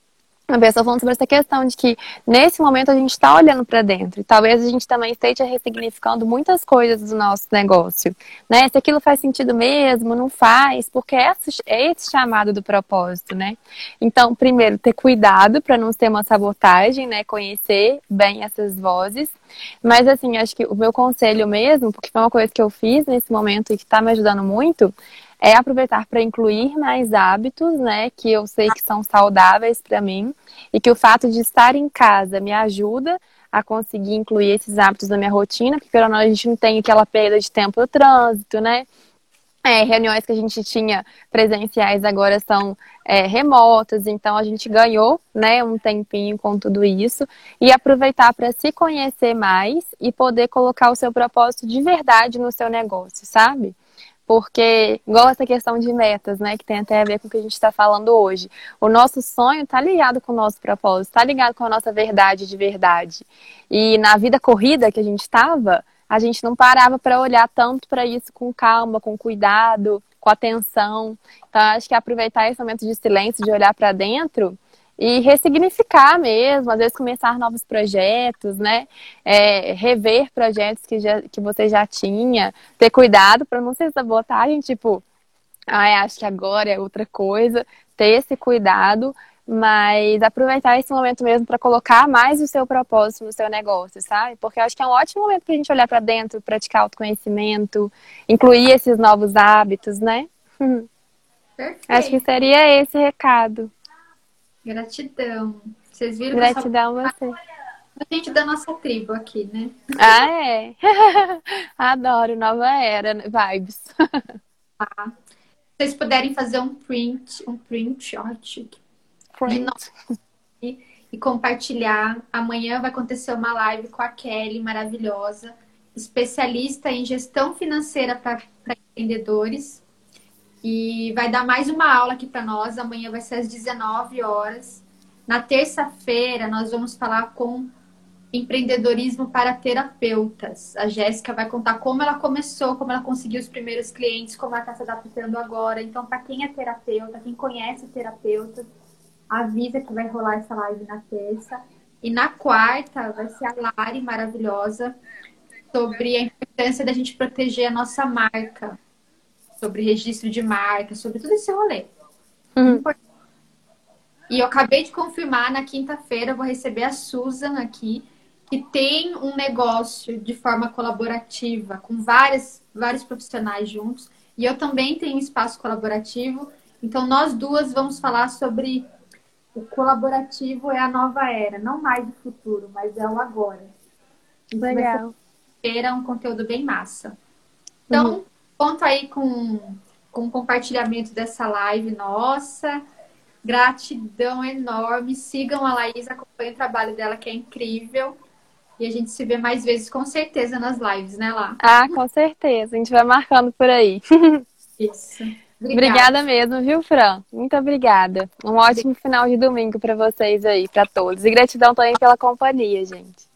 uma pessoa falando sobre essa questão de que nesse momento a gente está olhando para dentro e talvez a gente também esteja ressignificando muitas coisas do nosso negócio, né? Se aquilo faz sentido mesmo, não faz, porque é esse, é chamado do propósito, né? Então, primeiro, ter cuidado para não ter uma sabotagem, né? Conhecer bem essas vozes. Mas, assim, acho que o meu conselho mesmo, porque foi uma coisa que eu fiz nesse momento e que está me ajudando muito, é aproveitar para incluir mais hábitos, né, que eu sei que são saudáveis para mim e que o fato de estar em casa me ajuda a conseguir incluir esses hábitos na minha rotina, porque pelo menos a gente não tem aquela perda de tempo no trânsito, né? É, reuniões que a gente tinha presenciais agora são é, remotas, então a gente ganhou né, um tempinho com tudo isso e aproveitar para se conhecer mais e poder colocar o seu propósito de verdade no seu negócio, sabe? Porque, igual essa questão de metas, né, que tem até a ver com o que a gente está falando hoje, o nosso sonho está ligado com o nosso propósito, está ligado com a nossa verdade de verdade. E na vida corrida que a gente estava, a gente não parava para olhar tanto para isso com calma, com cuidado, com atenção. Então, acho que aproveitar esse momento de silêncio, de olhar para dentro, e ressignificar mesmo, às vezes começar novos projetos, né? É, rever projetos que, já, que você já tinha, ter cuidado para não ser sabotagem, tipo, Ah, acho que agora é outra coisa, ter esse cuidado, mas aproveitar esse momento mesmo para colocar mais o seu propósito no seu negócio, sabe? Porque eu acho que é um ótimo momento para a gente olhar para dentro, praticar autoconhecimento, incluir esses novos hábitos, né? Perfeito. Acho que seria esse recado. Gratidão. Vocês viram Gratidão a você. A gente da nossa tribo aqui, né? Ah, é. Adoro, nova era, vibes. Ah. Se vocês puderem fazer um print, um print, ó, chique e compartilhar. Amanhã vai acontecer uma live com a Kelly, maravilhosa, especialista em gestão financeira para empreendedores. E vai dar mais uma aula aqui para nós. Amanhã vai ser às 19 horas. Na terça-feira, nós vamos falar com empreendedorismo para terapeutas. A Jéssica vai contar como ela começou, como ela conseguiu os primeiros clientes, como ela está se adaptando agora. Então, para quem é terapeuta, quem conhece terapeuta, avisa que vai rolar essa live na terça. E na quarta vai ser a Lari maravilhosa sobre a importância da gente proteger a nossa marca, sobre registro de marca, sobre tudo esse rolê. Uhum. E eu acabei de confirmar, na quinta-feira vou receber a Susan aqui, que tem um negócio de forma colaborativa, com várias, vários profissionais juntos. E eu também tenho um espaço colaborativo. Então, nós duas vamos falar sobre o colaborativo é a nova era, não mais o futuro, mas é o agora. Legal. Era um conteúdo bem massa. Então, uhum. Conto aí com, com o compartilhamento dessa live nossa. Gratidão enorme. Sigam a Laís, acompanhem o trabalho dela, que é incrível. E a gente se vê mais vezes, com certeza, nas lives, né, Lá? Ah, com certeza. A gente vai marcando por aí. Isso. Obrigada. obrigada mesmo, viu, Fran? Muito obrigada. Um ótimo final de domingo para vocês aí, para todos. E gratidão também pela companhia, gente.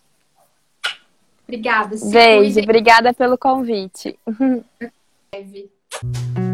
Obrigada. Beijo, obrigada pelo convite. breve.